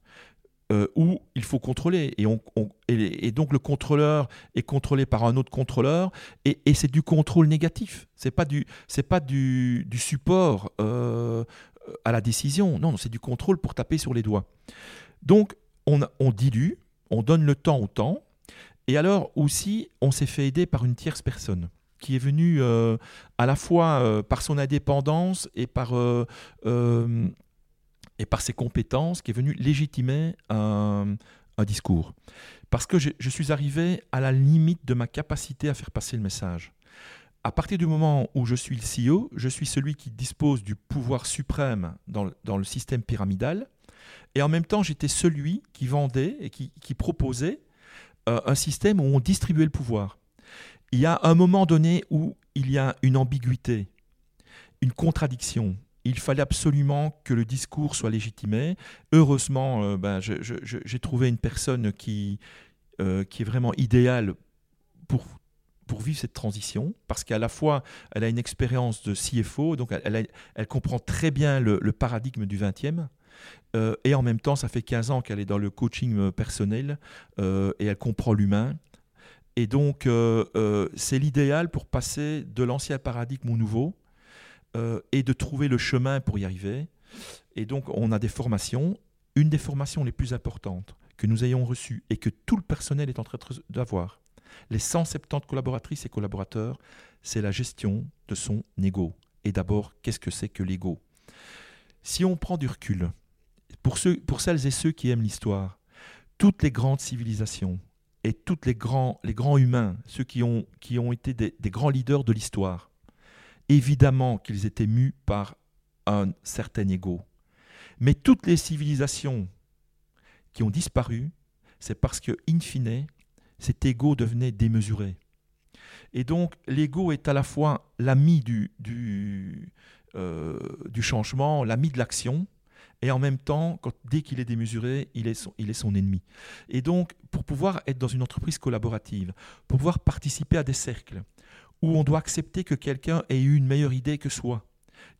euh, où il faut contrôler. Et, on, et, donc le contrôleur est contrôlé par un autre contrôleur, et, et c'est du contrôle négatif. Ce n'est pas, du, pas du, du support euh, à la décision, non, c'est du contrôle pour taper sur les doigts. Donc on, on dilue, on donne le temps au temps, et alors aussi on s'est fait aider par une tierce personne qui est venu euh, à la fois euh, par son indépendance et par, euh, et par ses compétences, qui est venu légitimer un, discours. Parce que je, suis arrivé à la limite de ma capacité à faire passer le message. À partir du moment où je suis le CEO, je suis celui qui dispose du pouvoir suprême dans le, dans le système pyramidal, et en même temps j'étais celui qui vendait et qui, qui proposait un système où on distribuait le pouvoir il y a un moment donné où il y a une ambiguïté, une contradiction. Il fallait absolument que le discours soit légitimé. Heureusement, euh, ben, j'ai trouvé une personne qui, euh, est vraiment idéale pour, vivre cette transition, parce qu'à la fois, elle a une expérience de CFO, donc elle, comprend très bien le, paradigme du 20e, Euh, et en même temps, ça fait 15 ans qu'elle est dans le coaching personnel et elle comprend l'humain. Et donc, c'est l'idéal pour passer de l'ancien paradigme au nouveau et de trouver le chemin pour y arriver. Et donc, on a des formations. Une des formations les plus importantes que nous ayons reçues et que tout le personnel est en train d'avoir, les 170 collaboratrices et collaborateurs, c'est la gestion de son ego. Et d'abord, qu'est-ce que c'est que l'ego? Si on prend du recul, pour, ceux, pour celles et ceux qui aiment l'histoire, toutes les grandes civilisations et tous les grands, les grands humains, ceux qui ont, qui ont été des, grands leaders de l'histoire, évidemment qu'ils étaient mus par un certain ego. Mais toutes les civilisations qui ont disparu, c'est parce que, in fine, cet ego devenait démesuré. Et donc, l'ego est à la fois l'ami du, du, euh, du changement, l'ami de l'action, et en même temps, dès qu'il est démesuré, il est, son, il est son ennemi. Et donc, pour pouvoir être dans une entreprise collaborative, pour pouvoir participer à des cercles où on doit accepter que quelqu'un ait eu une meilleure idée que soi,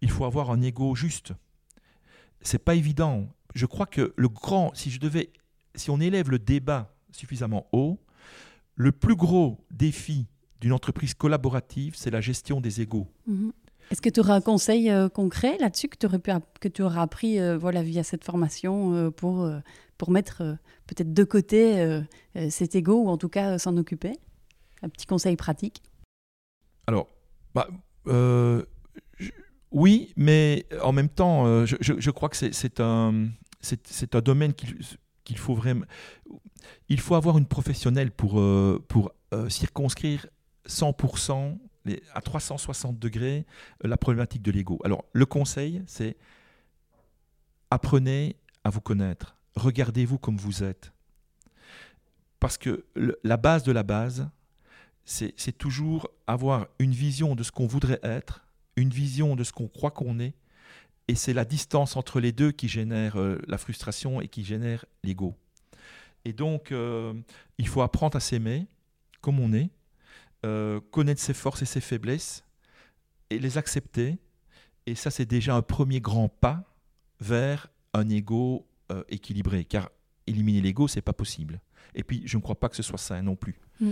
il faut avoir un ego juste. C'est pas évident. Je crois que le grand, si je devais, si on élève le débat suffisamment haut, le plus gros défi d'une entreprise collaborative, c'est la gestion des égaux. Mhm. Est-ce que tu auras un conseil euh, concret là-dessus que tu aurais auras appris euh, voilà via cette formation euh, pour pour mettre peut-être de côté cet ego ou en tout cas s'en occuper? Un petit conseil pratique. Alors, bah, oui, mais en même temps, je, je, crois que c'est un un domaine qu'il faut vraiment. Il faut avoir une professionnelle pour pour circonscrire 100% à 360 degrés euh, la problématique de l'ego. Alors, le conseil, c'est apprenez à vous connaître. Regardez-vous comme vous êtes. Parce que la base de la base, c'est toujours avoir une vision de ce qu'on voudrait être, une vision de ce qu'on croit qu'on est, et c'est la distance entre les deux qui génère euh, la frustration et qui génère l'ego. Et donc, euh, il faut apprendre à s'aimer comme on est, euh, connaître ses forces et ses faiblesses et les accepter. Et ça, c'est déjà un premier grand pas vers un ego euh, équilibré. Car éliminer l'ego, c'est pas possible. Et puis, je ne crois pas que ce soit ça non plus. Mm.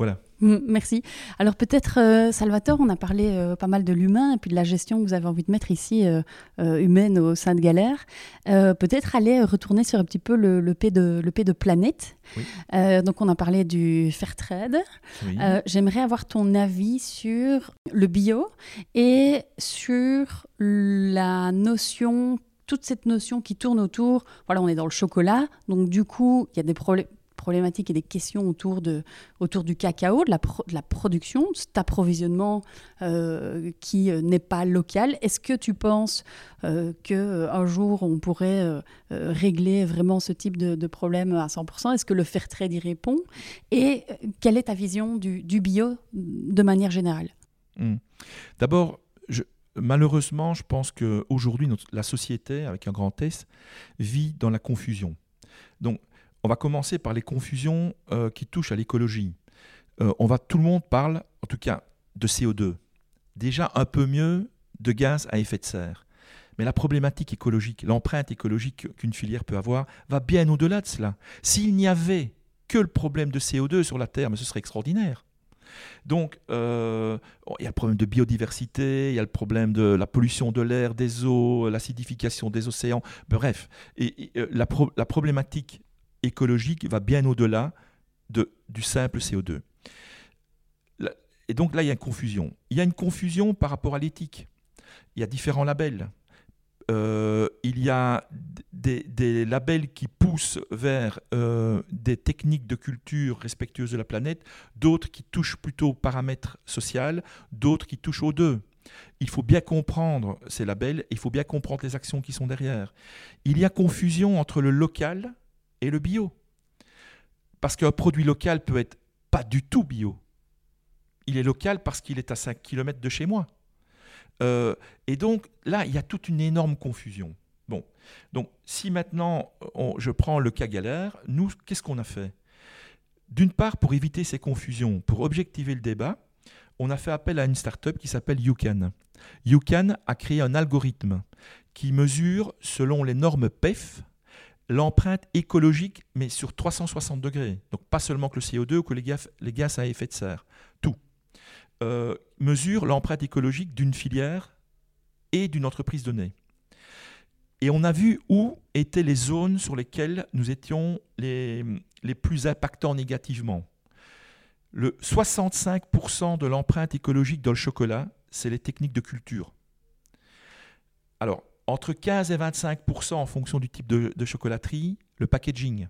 Voilà. Mm, merci. Alors peut-être, euh, Salvatore, on a parlé euh, pas mal de l'humain et puis de la gestion que vous avez envie de mettre ici, euh, humaine au sein de Galère. peut-être aller retourner sur un petit peu le, le P, de, le P de planète. donc on a parlé du fair trade. J'aimerais avoir ton avis sur le bio et sur la notion toute cette notion qui tourne autour, voilà, on est dans le chocolat, donc du coup, il y a des problèmes problématiques et des questions autour, de, autour du cacao, de la, production, de cet approvisionnement euh, qui euh, n'est pas local. Est-ce que tu penses euh, qu'un jour on pourrait régler vraiment ce type de, problème à 100% Est-ce que le fair trade y répond? Et quelle est ta vision du, du bio de manière générale? Hmm. D'abord, malheureusement, je pense qu'aujourd'hui, la société, avec un grand S, vit dans la confusion. Donc, on va commencer par les confusions euh, qui touchent à l'écologie. Euh, on va, tout le monde parle, en tout cas, de CO2. Déjà un peu mieux de gaz à effet de serre. Mais la problématique écologique, l'empreinte écologique qu'une filière peut avoir, va bien au-delà de cela. S'il n'y avait que le problème de CO2 sur la Terre, ce serait extraordinaire. Donc, euh, il y a le problème de biodiversité, il y a le problème de la pollution de l'air, des eaux, l'acidification des océans, bref. La, problématique écologique va bien au-delà de, du simple CO2. Et donc là, il y a une confusion. Il y a une confusion par rapport à l'éthique. Il y a différents labels. Euh, il y a des, labels qui poussent vers euh, des techniques de culture respectueuses de la planète, d'autres qui touchent plutôt aux paramètres sociaux, d'autres qui touchent aux deux. Il faut bien comprendre ces labels, il faut bien comprendre les actions qui sont derrière. Il y a confusion entre le local et le bio. Parce qu'un produit local peut être pas du tout bio. Il est local parce qu'il est à 5 km de chez moi. Euh, et donc là, il y a toute une énorme confusion. Bon, donc si maintenant je prends le cas galère, nous, qu'est-ce qu'on a fait? D'une part, pour éviter ces confusions, pour objectiver le débat, on a fait appel à une start-up qui s'appelle YouCan. YouCan a créé un algorithme qui mesure, selon les normes PEF, l'empreinte écologique, mais sur 360 degrés. Donc pas seulement que le CO2 ou que les gaz, les gaz à effet de serre, tout. Euh, mesure l'empreinte écologique d'une filière et d'une entreprise donnée. Et on a vu où étaient les zones sur lesquelles nous étions les, les plus impactants négativement. Le 65% de l'empreinte écologique dans le chocolat, c'est les techniques de culture. Alors, entre 15 et 25% en fonction du type de, chocolaterie, le packaging.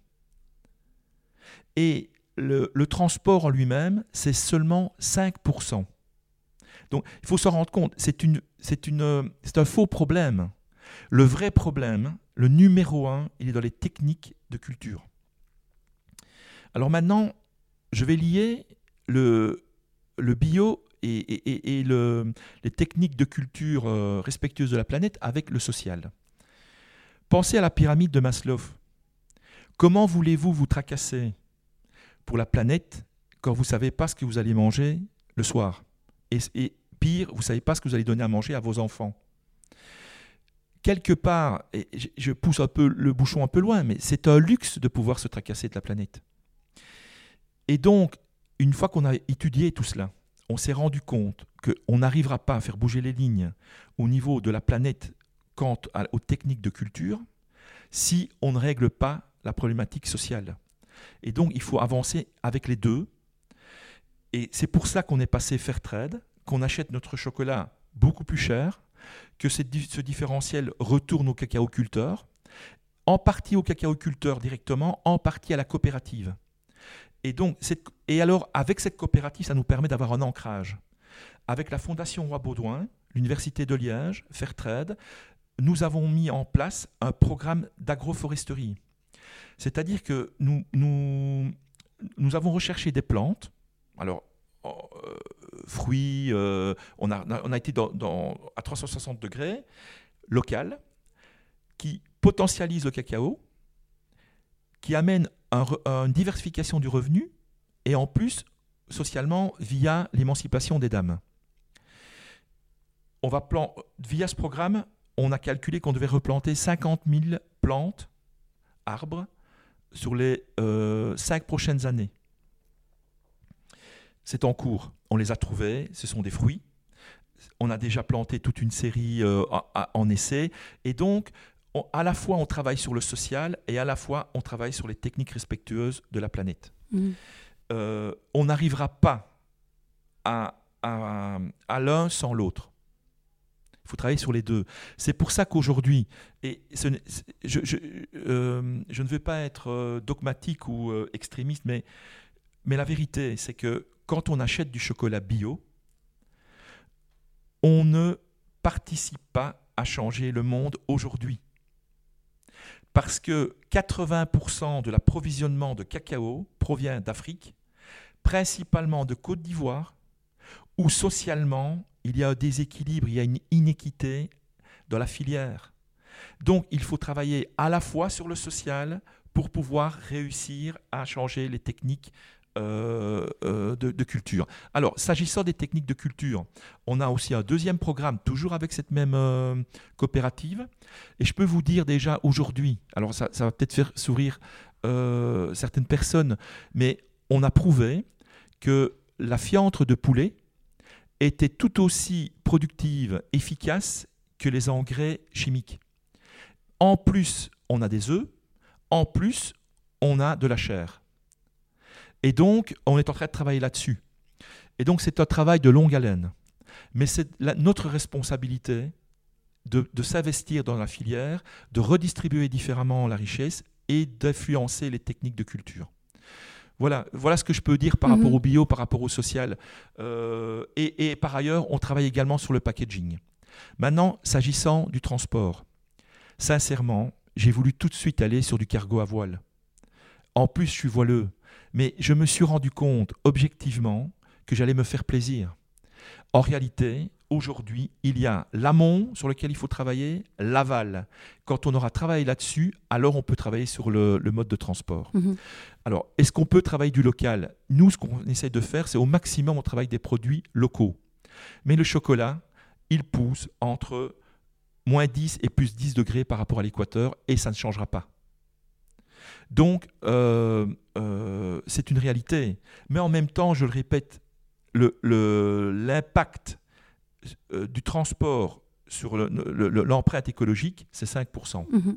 Et le, transport en lui-même, c'est seulement 5% Donc, il faut se rendre compte, c'est un faux problème. Le vrai problème, le numéro un, il est dans les techniques de culture. Alors maintenant, je vais lier le bio et, les techniques de culture euh, respectueuses de la planète avec le social. Pensez à la pyramide de Maslow. Comment voulez-vous vous tracasser pour la planète quand vous ne savez pas ce que vous allez manger le soir? Et, pire, vous ne savez pas ce que vous allez donner à manger à vos enfants quelque part, je pousse un peu le bouchon un peu loin, mais c'est un luxe de pouvoir se tracasser de la planète. Et donc, une fois qu'on a étudié tout cela, on s'est rendu compte qu'on n'arrivera pas à faire bouger les lignes au niveau de la planète quant aux techniques de culture si on ne règle pas la problématique sociale. Et donc, il faut avancer avec les deux. Et c'est pour ça qu'on est passé faire trade, qu'on achète notre chocolat beaucoup plus cher, que ce différentiel retourne aux cacaoculteurs, en partie aux cacaoculteurs directement, en partie à la coopérative. Et donc, et alors, avec cette coopérative, ça nous permet d'avoir un ancrage. Avec la Fondation Roi Baudouin, l'Université de Liège, Fairtrade, nous avons mis en place un programme d'agroforesterie. C'est-à-dire que nous, nous, avons recherché des plantes, alors euh, fruits, euh, on, a, on a été à 360 degrés, locales, qui potentialisent le cacao, qui amènent une diversification du revenu et en plus socialement via l'émancipation des dames. On va. Via ce programme, on a calculé qu'on devait replanter 50 000 plantes, arbres, sur les euh, cinq prochaines années. C'est en cours. On les a trouvés, ce sont des fruits. On a déjà planté toute une série euh, en essai. Et donc, à la fois on travaille sur le social et à la fois on travaille sur les techniques respectueuses de la planète. Mm. Euh, on n'arrivera pas à, à, l'un sans l'autre. Il faut travailler sur les deux. C'est pour ça qu'aujourd'hui, et je, je, euh, je, ne veux pas être euh, dogmatique ou extrémiste, mais, mais la vérité, c'est que quand on achète du chocolat bio, on ne participe pas à changer le monde aujourd'hui parce que 80% de l'approvisionnement de cacao provient d'Afrique, principalement de Côte d'Ivoire, où socialement il y a un déséquilibre, il y a une inéquité dans la filière. Donc il faut travailler à la fois sur le social pour pouvoir réussir à changer les techniques euh, euh, de, culture. Alors, s'agissant des techniques de culture, on a aussi un deuxième programme, toujours avec cette même euh, coopérative. Et je peux vous dire déjà aujourd'hui, alors ça, va peut-être faire sourire certaines personnes, mais on a prouvé que la fiantre de poulet était tout aussi productive, efficace que les engrais chimiques. En plus, on a des œufs, en plus, on a de la chair. Et donc, on est en train de travailler là-dessus. Et donc, c'est un travail de longue haleine. Mais c'est notre responsabilité de, s'investir dans la filière, de redistribuer différemment la richesse et d'influencer les techniques de culture. Voilà, voilà ce que je peux dire par rapport mhm. au bio, par rapport au social. Euh, et, et, par ailleurs, on travaille également sur le packaging. Maintenant, s'agissant du transport, sincèrement, j'ai voulu tout de suite aller sur du cargo à voile. En plus, je suis voileux. Mais je me suis rendu compte objectivement que j'allais me faire plaisir. En réalité, aujourd'hui, il y a l'amont sur lequel il faut travailler, l'aval. Quand on aura travaillé là-dessus, alors on peut travailler sur le, mode de transport. Mhm. Alors, est-ce qu'on peut travailler du local? Nous, ce qu'on essaie de faire, c'est au maximum, on travaille des produits locaux. Mais le chocolat, il pousse entre moins 10 et plus 10 degrés par rapport à l'équateur, et ça ne changera pas. Donc, euh, euh, c'est une réalité. Mais en même temps, je le répète, l'impact le, du transport sur l'empreinte écologique, c'est 5%. Mhm.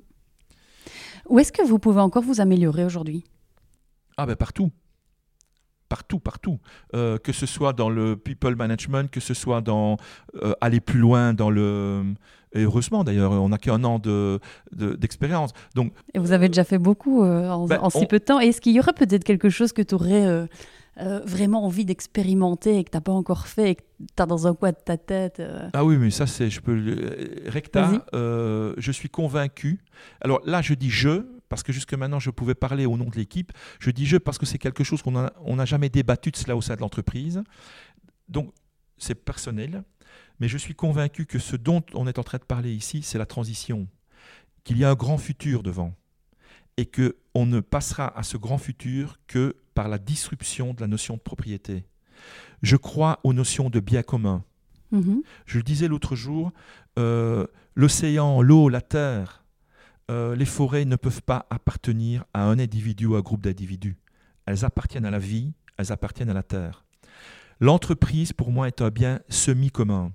Où est-ce que vous pouvez encore vous améliorer aujourd'hui? Ah ben partout partout, partout. Euh, que ce soit dans le people management, que ce soit dans euh, aller plus loin dans le. Et heureusement d'ailleurs, on n'a qu'un an d'expérience. De, Donc, et vous avez déjà fait beaucoup euh, en, ben, si peu de temps. Est-ce qu'il y aurait peut-être quelque chose que tu aurais vraiment envie d'expérimenter et que tu n'as pas encore fait et que tu as dans un coin de ta tête Ah oui, mais ça, c'est. Je peux. Recta, je suis convaincu. Alors là, je dis je, parce que jusque maintenant je pouvais parler au nom de l'équipe. Je dis je parce que c'est quelque chose qu'on n'a jamais débattu de cela au sein de l'entreprise. Donc c'est personnel, mais je suis convaincu que ce dont on est en train de parler ici, c'est la transition, qu'il y a un grand futur devant et que on ne passera à ce grand futur que par la disruption de la notion de propriété. Je crois aux notions de bien commun. Mm-hmm. Je le disais l'autre jour, euh, l'océan, l'eau, la terre, euh, les forêts ne peuvent pas appartenir à un individu ou à un groupe d'individus. Elles appartiennent à la vie, elles appartiennent à la terre. L'entreprise, pour moi, est un bien semi-commun.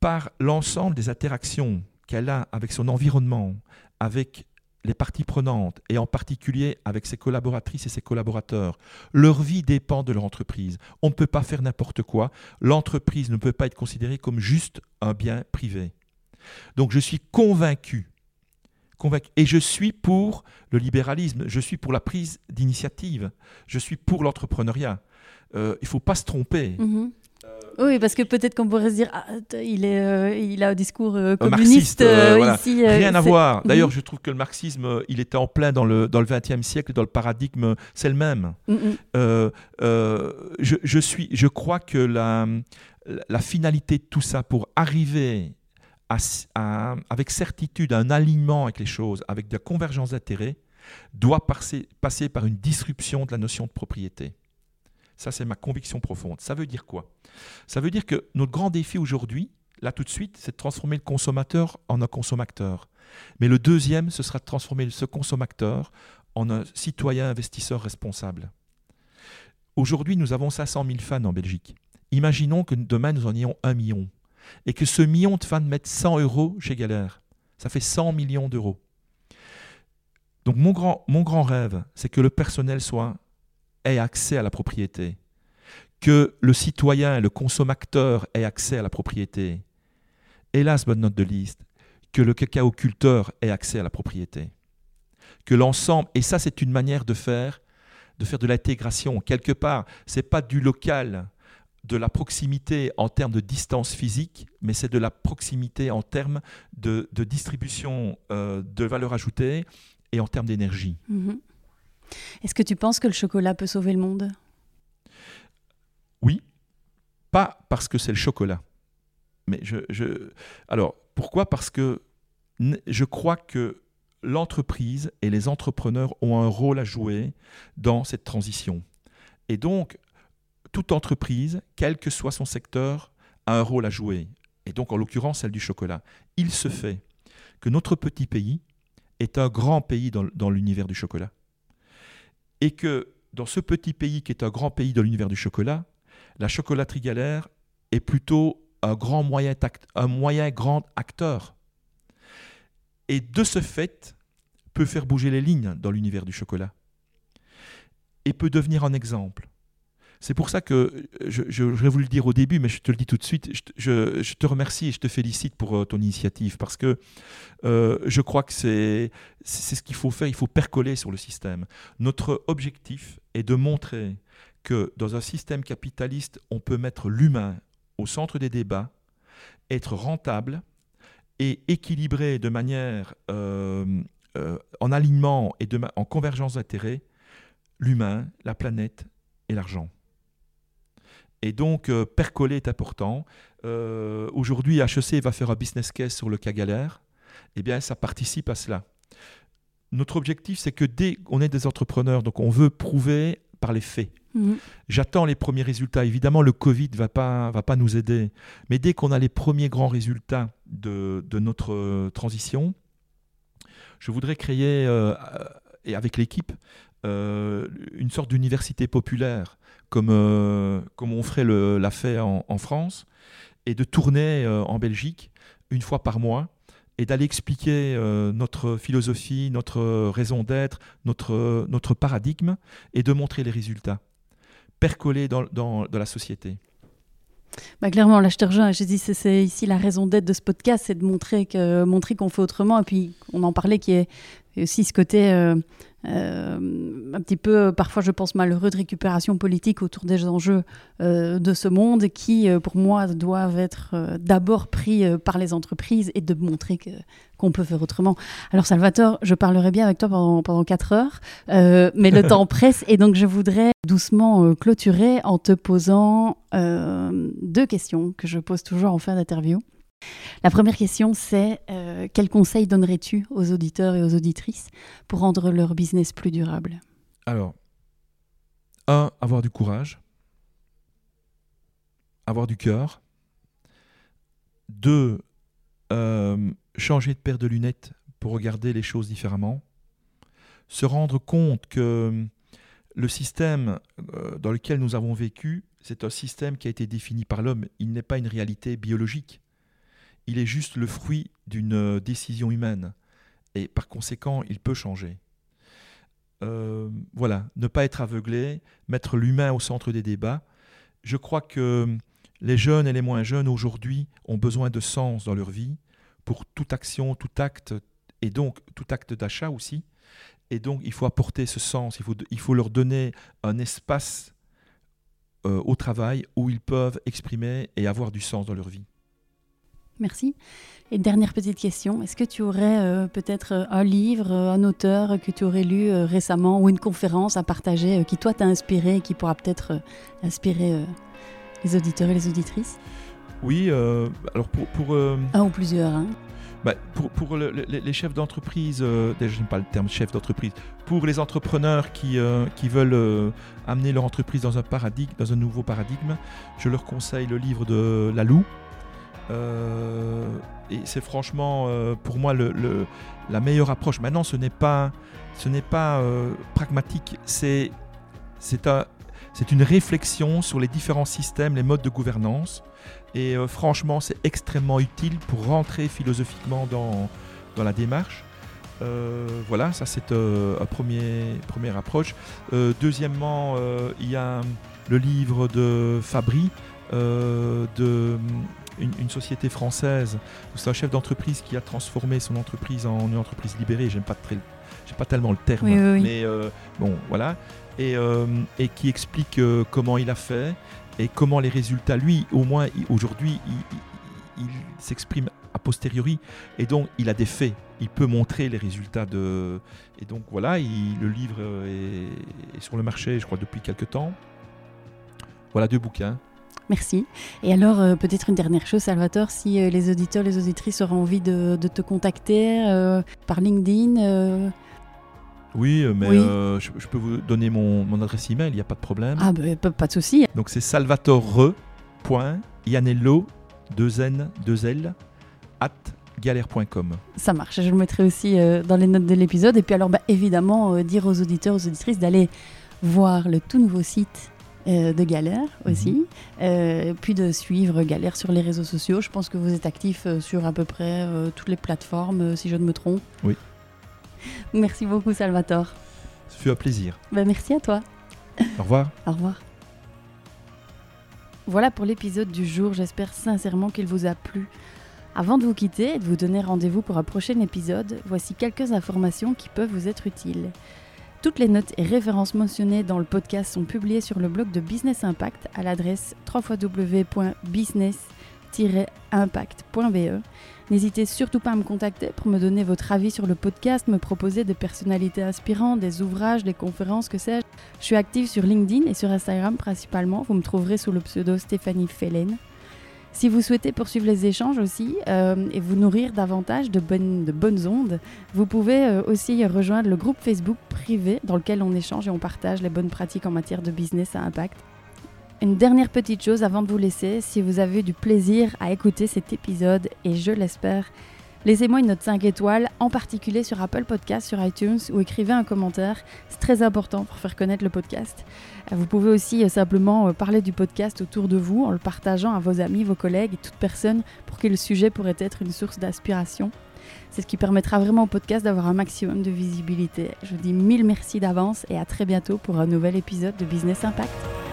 Par l'ensemble des interactions qu'elle a avec son environnement, avec les parties prenantes, et en particulier avec ses collaboratrices et ses collaborateurs, leur vie dépend de leur entreprise. On ne peut pas faire n'importe quoi. L'entreprise ne peut pas être considérée comme juste un bien privé. Donc je suis convaincu et je suis pour le libéralisme, je suis pour la prise d'initiative, je suis pour l'entrepreneuriat. Euh, il ne faut pas se tromper. Mhm. Oui, parce que peut-être qu'on pourrait se dire, ah, il, est, euh, il a un discours euh, communiste ici. Rien à voir. Mhm. D'ailleurs, je trouve que le marxisme, il était en plein dans le, dans le siècle, dans le paradigme, c'est le même. Je, je, suis, je crois que la, la finalité de tout ça, pour arriver avec certitude un alignement avec les choses, avec de la convergence d'intérêts, doit passer, passer par une disruption de la notion de propriété. Ça, c'est ma conviction profonde. Ça veut dire quoi? Ça veut dire que notre grand défi aujourd'hui, là tout de suite, c'est de transformer le consommateur en un consommateur. Mais le deuxième, ce sera de transformer ce consommateur en un citoyen investisseur responsable. Aujourd'hui, nous avons 500 000 fans en Belgique. Imaginons que demain, nous en ayons un million et que ce million de fans mette 100 euros chez Galère. Ça fait 100 millions d'euros. Donc mon grand, rêve, c'est que le personnel soit, ait accès à la propriété, que le citoyen, le consommateur ait accès à la propriété. Hélas, bonne note de liste, que le cacao culteur ait accès à la propriété. Que l'ensemble, et ça c'est une manière de faire, de faire de l'intégration. Quelque part, c'est pas du local, de la proximité en termes de distance physique, mais c'est de la proximité en termes de, distribution euh, de valeur ajoutée et en termes d'énergie. Mhm. Est-ce que tu penses que le chocolat peut sauver le monde? Oui, pas parce que c'est le chocolat. Mais je, je, Alors, pourquoi? Parce que je crois que l'entreprise et les entrepreneurs ont un rôle à jouer dans cette transition. Et donc, toute entreprise, quel que soit son secteur, a un rôle à jouer, et donc en l'occurrence celle du chocolat. Il se fait que notre petit pays est un grand pays dans, l'univers du chocolat, et que dans ce petit pays qui est un grand pays dans l'univers du chocolat, la chocolaterie galère est plutôt un grand un moyen grand acteur. Et de ce fait, peut faire bouger les lignes dans l'univers du chocolat. Et peut devenir un exemple. C'est pour ça que j'aurais voulu le dire au début, mais je te le dis tout de suite. Je, te remercie et je te félicite pour euh, ton initiative parce que euh, je crois que c'est ce qu'il faut faire. Il faut percoler sur le système. Notre objectif est de montrer que dans un système capitaliste, on peut mettre l'humain au centre des débats, être rentable et équilibré de manière euh, en alignement et en convergence d'intérêts l'humain, la planète et l'argent. Et donc, euh, percoler est important. Euh, aujourd'hui, HEC va faire un business case sur le cas galère. Eh bien, ça participe à cela. Notre objectif, c'est que dès qu'on est des entrepreneurs, donc on veut prouver par les faits. Mhm. J'attends les premiers résultats. Évidemment, le Covid ne va pas, va pas nous aider. Mais dès qu'on a les premiers grands résultats de, notre euh, transition, je voudrais créer, euh, et avec l'équipe, euh, une sorte d'université populaire, comme, comme on ferait l'a fait en, France, et de tourner en Belgique une fois par mois et d'aller expliquer notre philosophie, notre raison d'être, notre, notre paradigme, et de montrer les résultats percoler dans, dans, la société. Bah clairement, là je te rejoins. Je dis c'est ici la raison d'être de ce podcast, c'est de montrer que montrer qu'on fait autrement. Et puis on en parlait qui est aussi ce côté euh, euh, un petit peu, parfois je pense malheureux, de récupération politique autour des enjeux euh, de ce monde qui, pour moi, doivent être d'abord pris par les entreprises et de montrer que, qu'on peut faire autrement. Alors Salvatore, je parlerai bien avec toi pendant, pendant 4 heures, mais le temps presse et donc je voudrais doucement clôturer en te posant deux questions que je pose toujours en fin d'interview. La première question, c'est euh, quel conseil donnerais-tu aux auditeurs et aux auditrices pour rendre leur business plus durable? Alors, un, avoir du courage, avoir du cœur. Deux, euh, changer de paire de lunettes pour regarder les choses différemment. Se rendre compte que le système euh, dans lequel nous avons vécu, c'est un système qui a été défini par l'homme. Il n'est pas une réalité biologique il est juste le fruit d'une euh, décision humaine. Et par conséquent, il peut changer. Euh, voilà, ne pas être aveuglé, mettre l'humain au centre des débats. Je crois que les jeunes et les moins jeunes aujourd'hui ont besoin de sens dans leur vie pour toute action, tout acte, et donc tout acte d'achat aussi. Et donc il faut apporter ce sens, il faut, leur donner un espace euh, au travail où ils peuvent exprimer et avoir du sens dans leur vie. Merci. Et dernière petite question, est-ce que tu aurais euh, peut-être euh, un livre, euh, un auteur que tu aurais lu récemment ou une conférence à partager qui toi t'a inspiré et qui pourra peut-être inspirer les auditeurs et les auditrices? Oui, alors pour... pour un ou plusieurs. Hein. Bah, pour, pour les chefs d'entreprise, déjà je n'aime pas le terme chef d'entreprise, pour les entrepreneurs qui, qui veulent amener leur entreprise dans un paradigme, dans un nouveau paradigme, je leur conseille le livre de Lalou, euh, et c'est franchement euh, pour moi la meilleure approche. Maintenant, ce n'est pas, euh, pragmatique, c'est, c'est, un, c'est une réflexion sur les différents systèmes, les modes de gouvernance. Et franchement, c'est extrêmement utile pour rentrer philosophiquement dans, la démarche. voilà, ça c'est un premier, première approche. deuxièmement, il y a le livre de Fabry, de une, société française où c'est un chef d'entreprise qui a transformé son entreprise en une entreprise libérée. J'aime pas très, pas tellement le terme, mais euh, bon, voilà, et, euh, et qui explique euh, comment il a fait et comment les résultats, lui, au moins aujourd'hui, il, s'exprime a posteriori, et donc il a des faits. Il peut montrer les résultats de. Et donc voilà, il, le livre est, est sur le marché, je crois, depuis quelques temps. Voilà deux bouquins. Merci. Et alors, euh, peut-être une dernière chose, Salvatore, si euh, les auditeurs, les auditrices auront envie de, te contacter euh, par LinkedIn. Oui, mais je, peux vous donner mon, adresse email, il n'y a pas de problème. Ah, ben, pas, de souci. Donc c'est salvatore.ianello, 2 N, 2 L, at galère.com. Ça marche, je le mettrai aussi dans les notes de l'épisode. Et puis alors, bah, évidemment, dire aux auditeurs, aux auditrices d'aller voir le tout nouveau site euh, de Galère aussi, mhm. euh, puis de suivre Galère sur les réseaux sociaux. Je pense que vous êtes actif euh, sur à peu près toutes les plateformes, si je ne me trompe. Oui. Merci beaucoup, Salvatore. Ce fut un plaisir. Ben, merci à toi. Au revoir. Au revoir. Voilà pour l'épisode du jour. J'espère sincèrement qu'il vous a plu. Avant de vous quitter et de vous donner rendez-vous pour un prochain épisode, voici quelques informations qui peuvent vous être utiles. Toutes les notes et références mentionnées dans le podcast sont publiées sur le blog de Business Impact à l'adresse www.business-impact.be. N'hésitez surtout pas à me contacter pour me donner votre avis sur le podcast, me proposer des personnalités inspirantes, des ouvrages, des conférences, que sais-je. Je suis active sur LinkedIn et sur Instagram principalement. Vous me trouverez sous le pseudo Stéphanie Fellen. Si vous souhaitez poursuivre les échanges aussi euh, et vous nourrir davantage de bonnes, de bonnes ondes, vous pouvez euh, aussi rejoindre le groupe Facebook privé dans lequel on échange et on partage les bonnes pratiques en matière de business à impact. Une dernière petite chose avant de vous laisser, si vous avez du plaisir à écouter cet épisode, et je l'espère, Laissez-moi une note 5 étoiles, en particulier sur Apple Podcast, sur iTunes, ou écrivez un commentaire. C'est très important pour faire connaître le podcast. Euh, vous pouvez aussi euh, simplement euh, parler du podcast autour de vous en le partageant à vos amis, vos collègues et toute personne pour qui le sujet pourrait être une source d'inspiration. C'est ce qui permettra vraiment au podcast d'avoir un maximum de visibilité. Je vous dis mille merci d'avance et à très bientôt pour un nouvel épisode de Business Impact.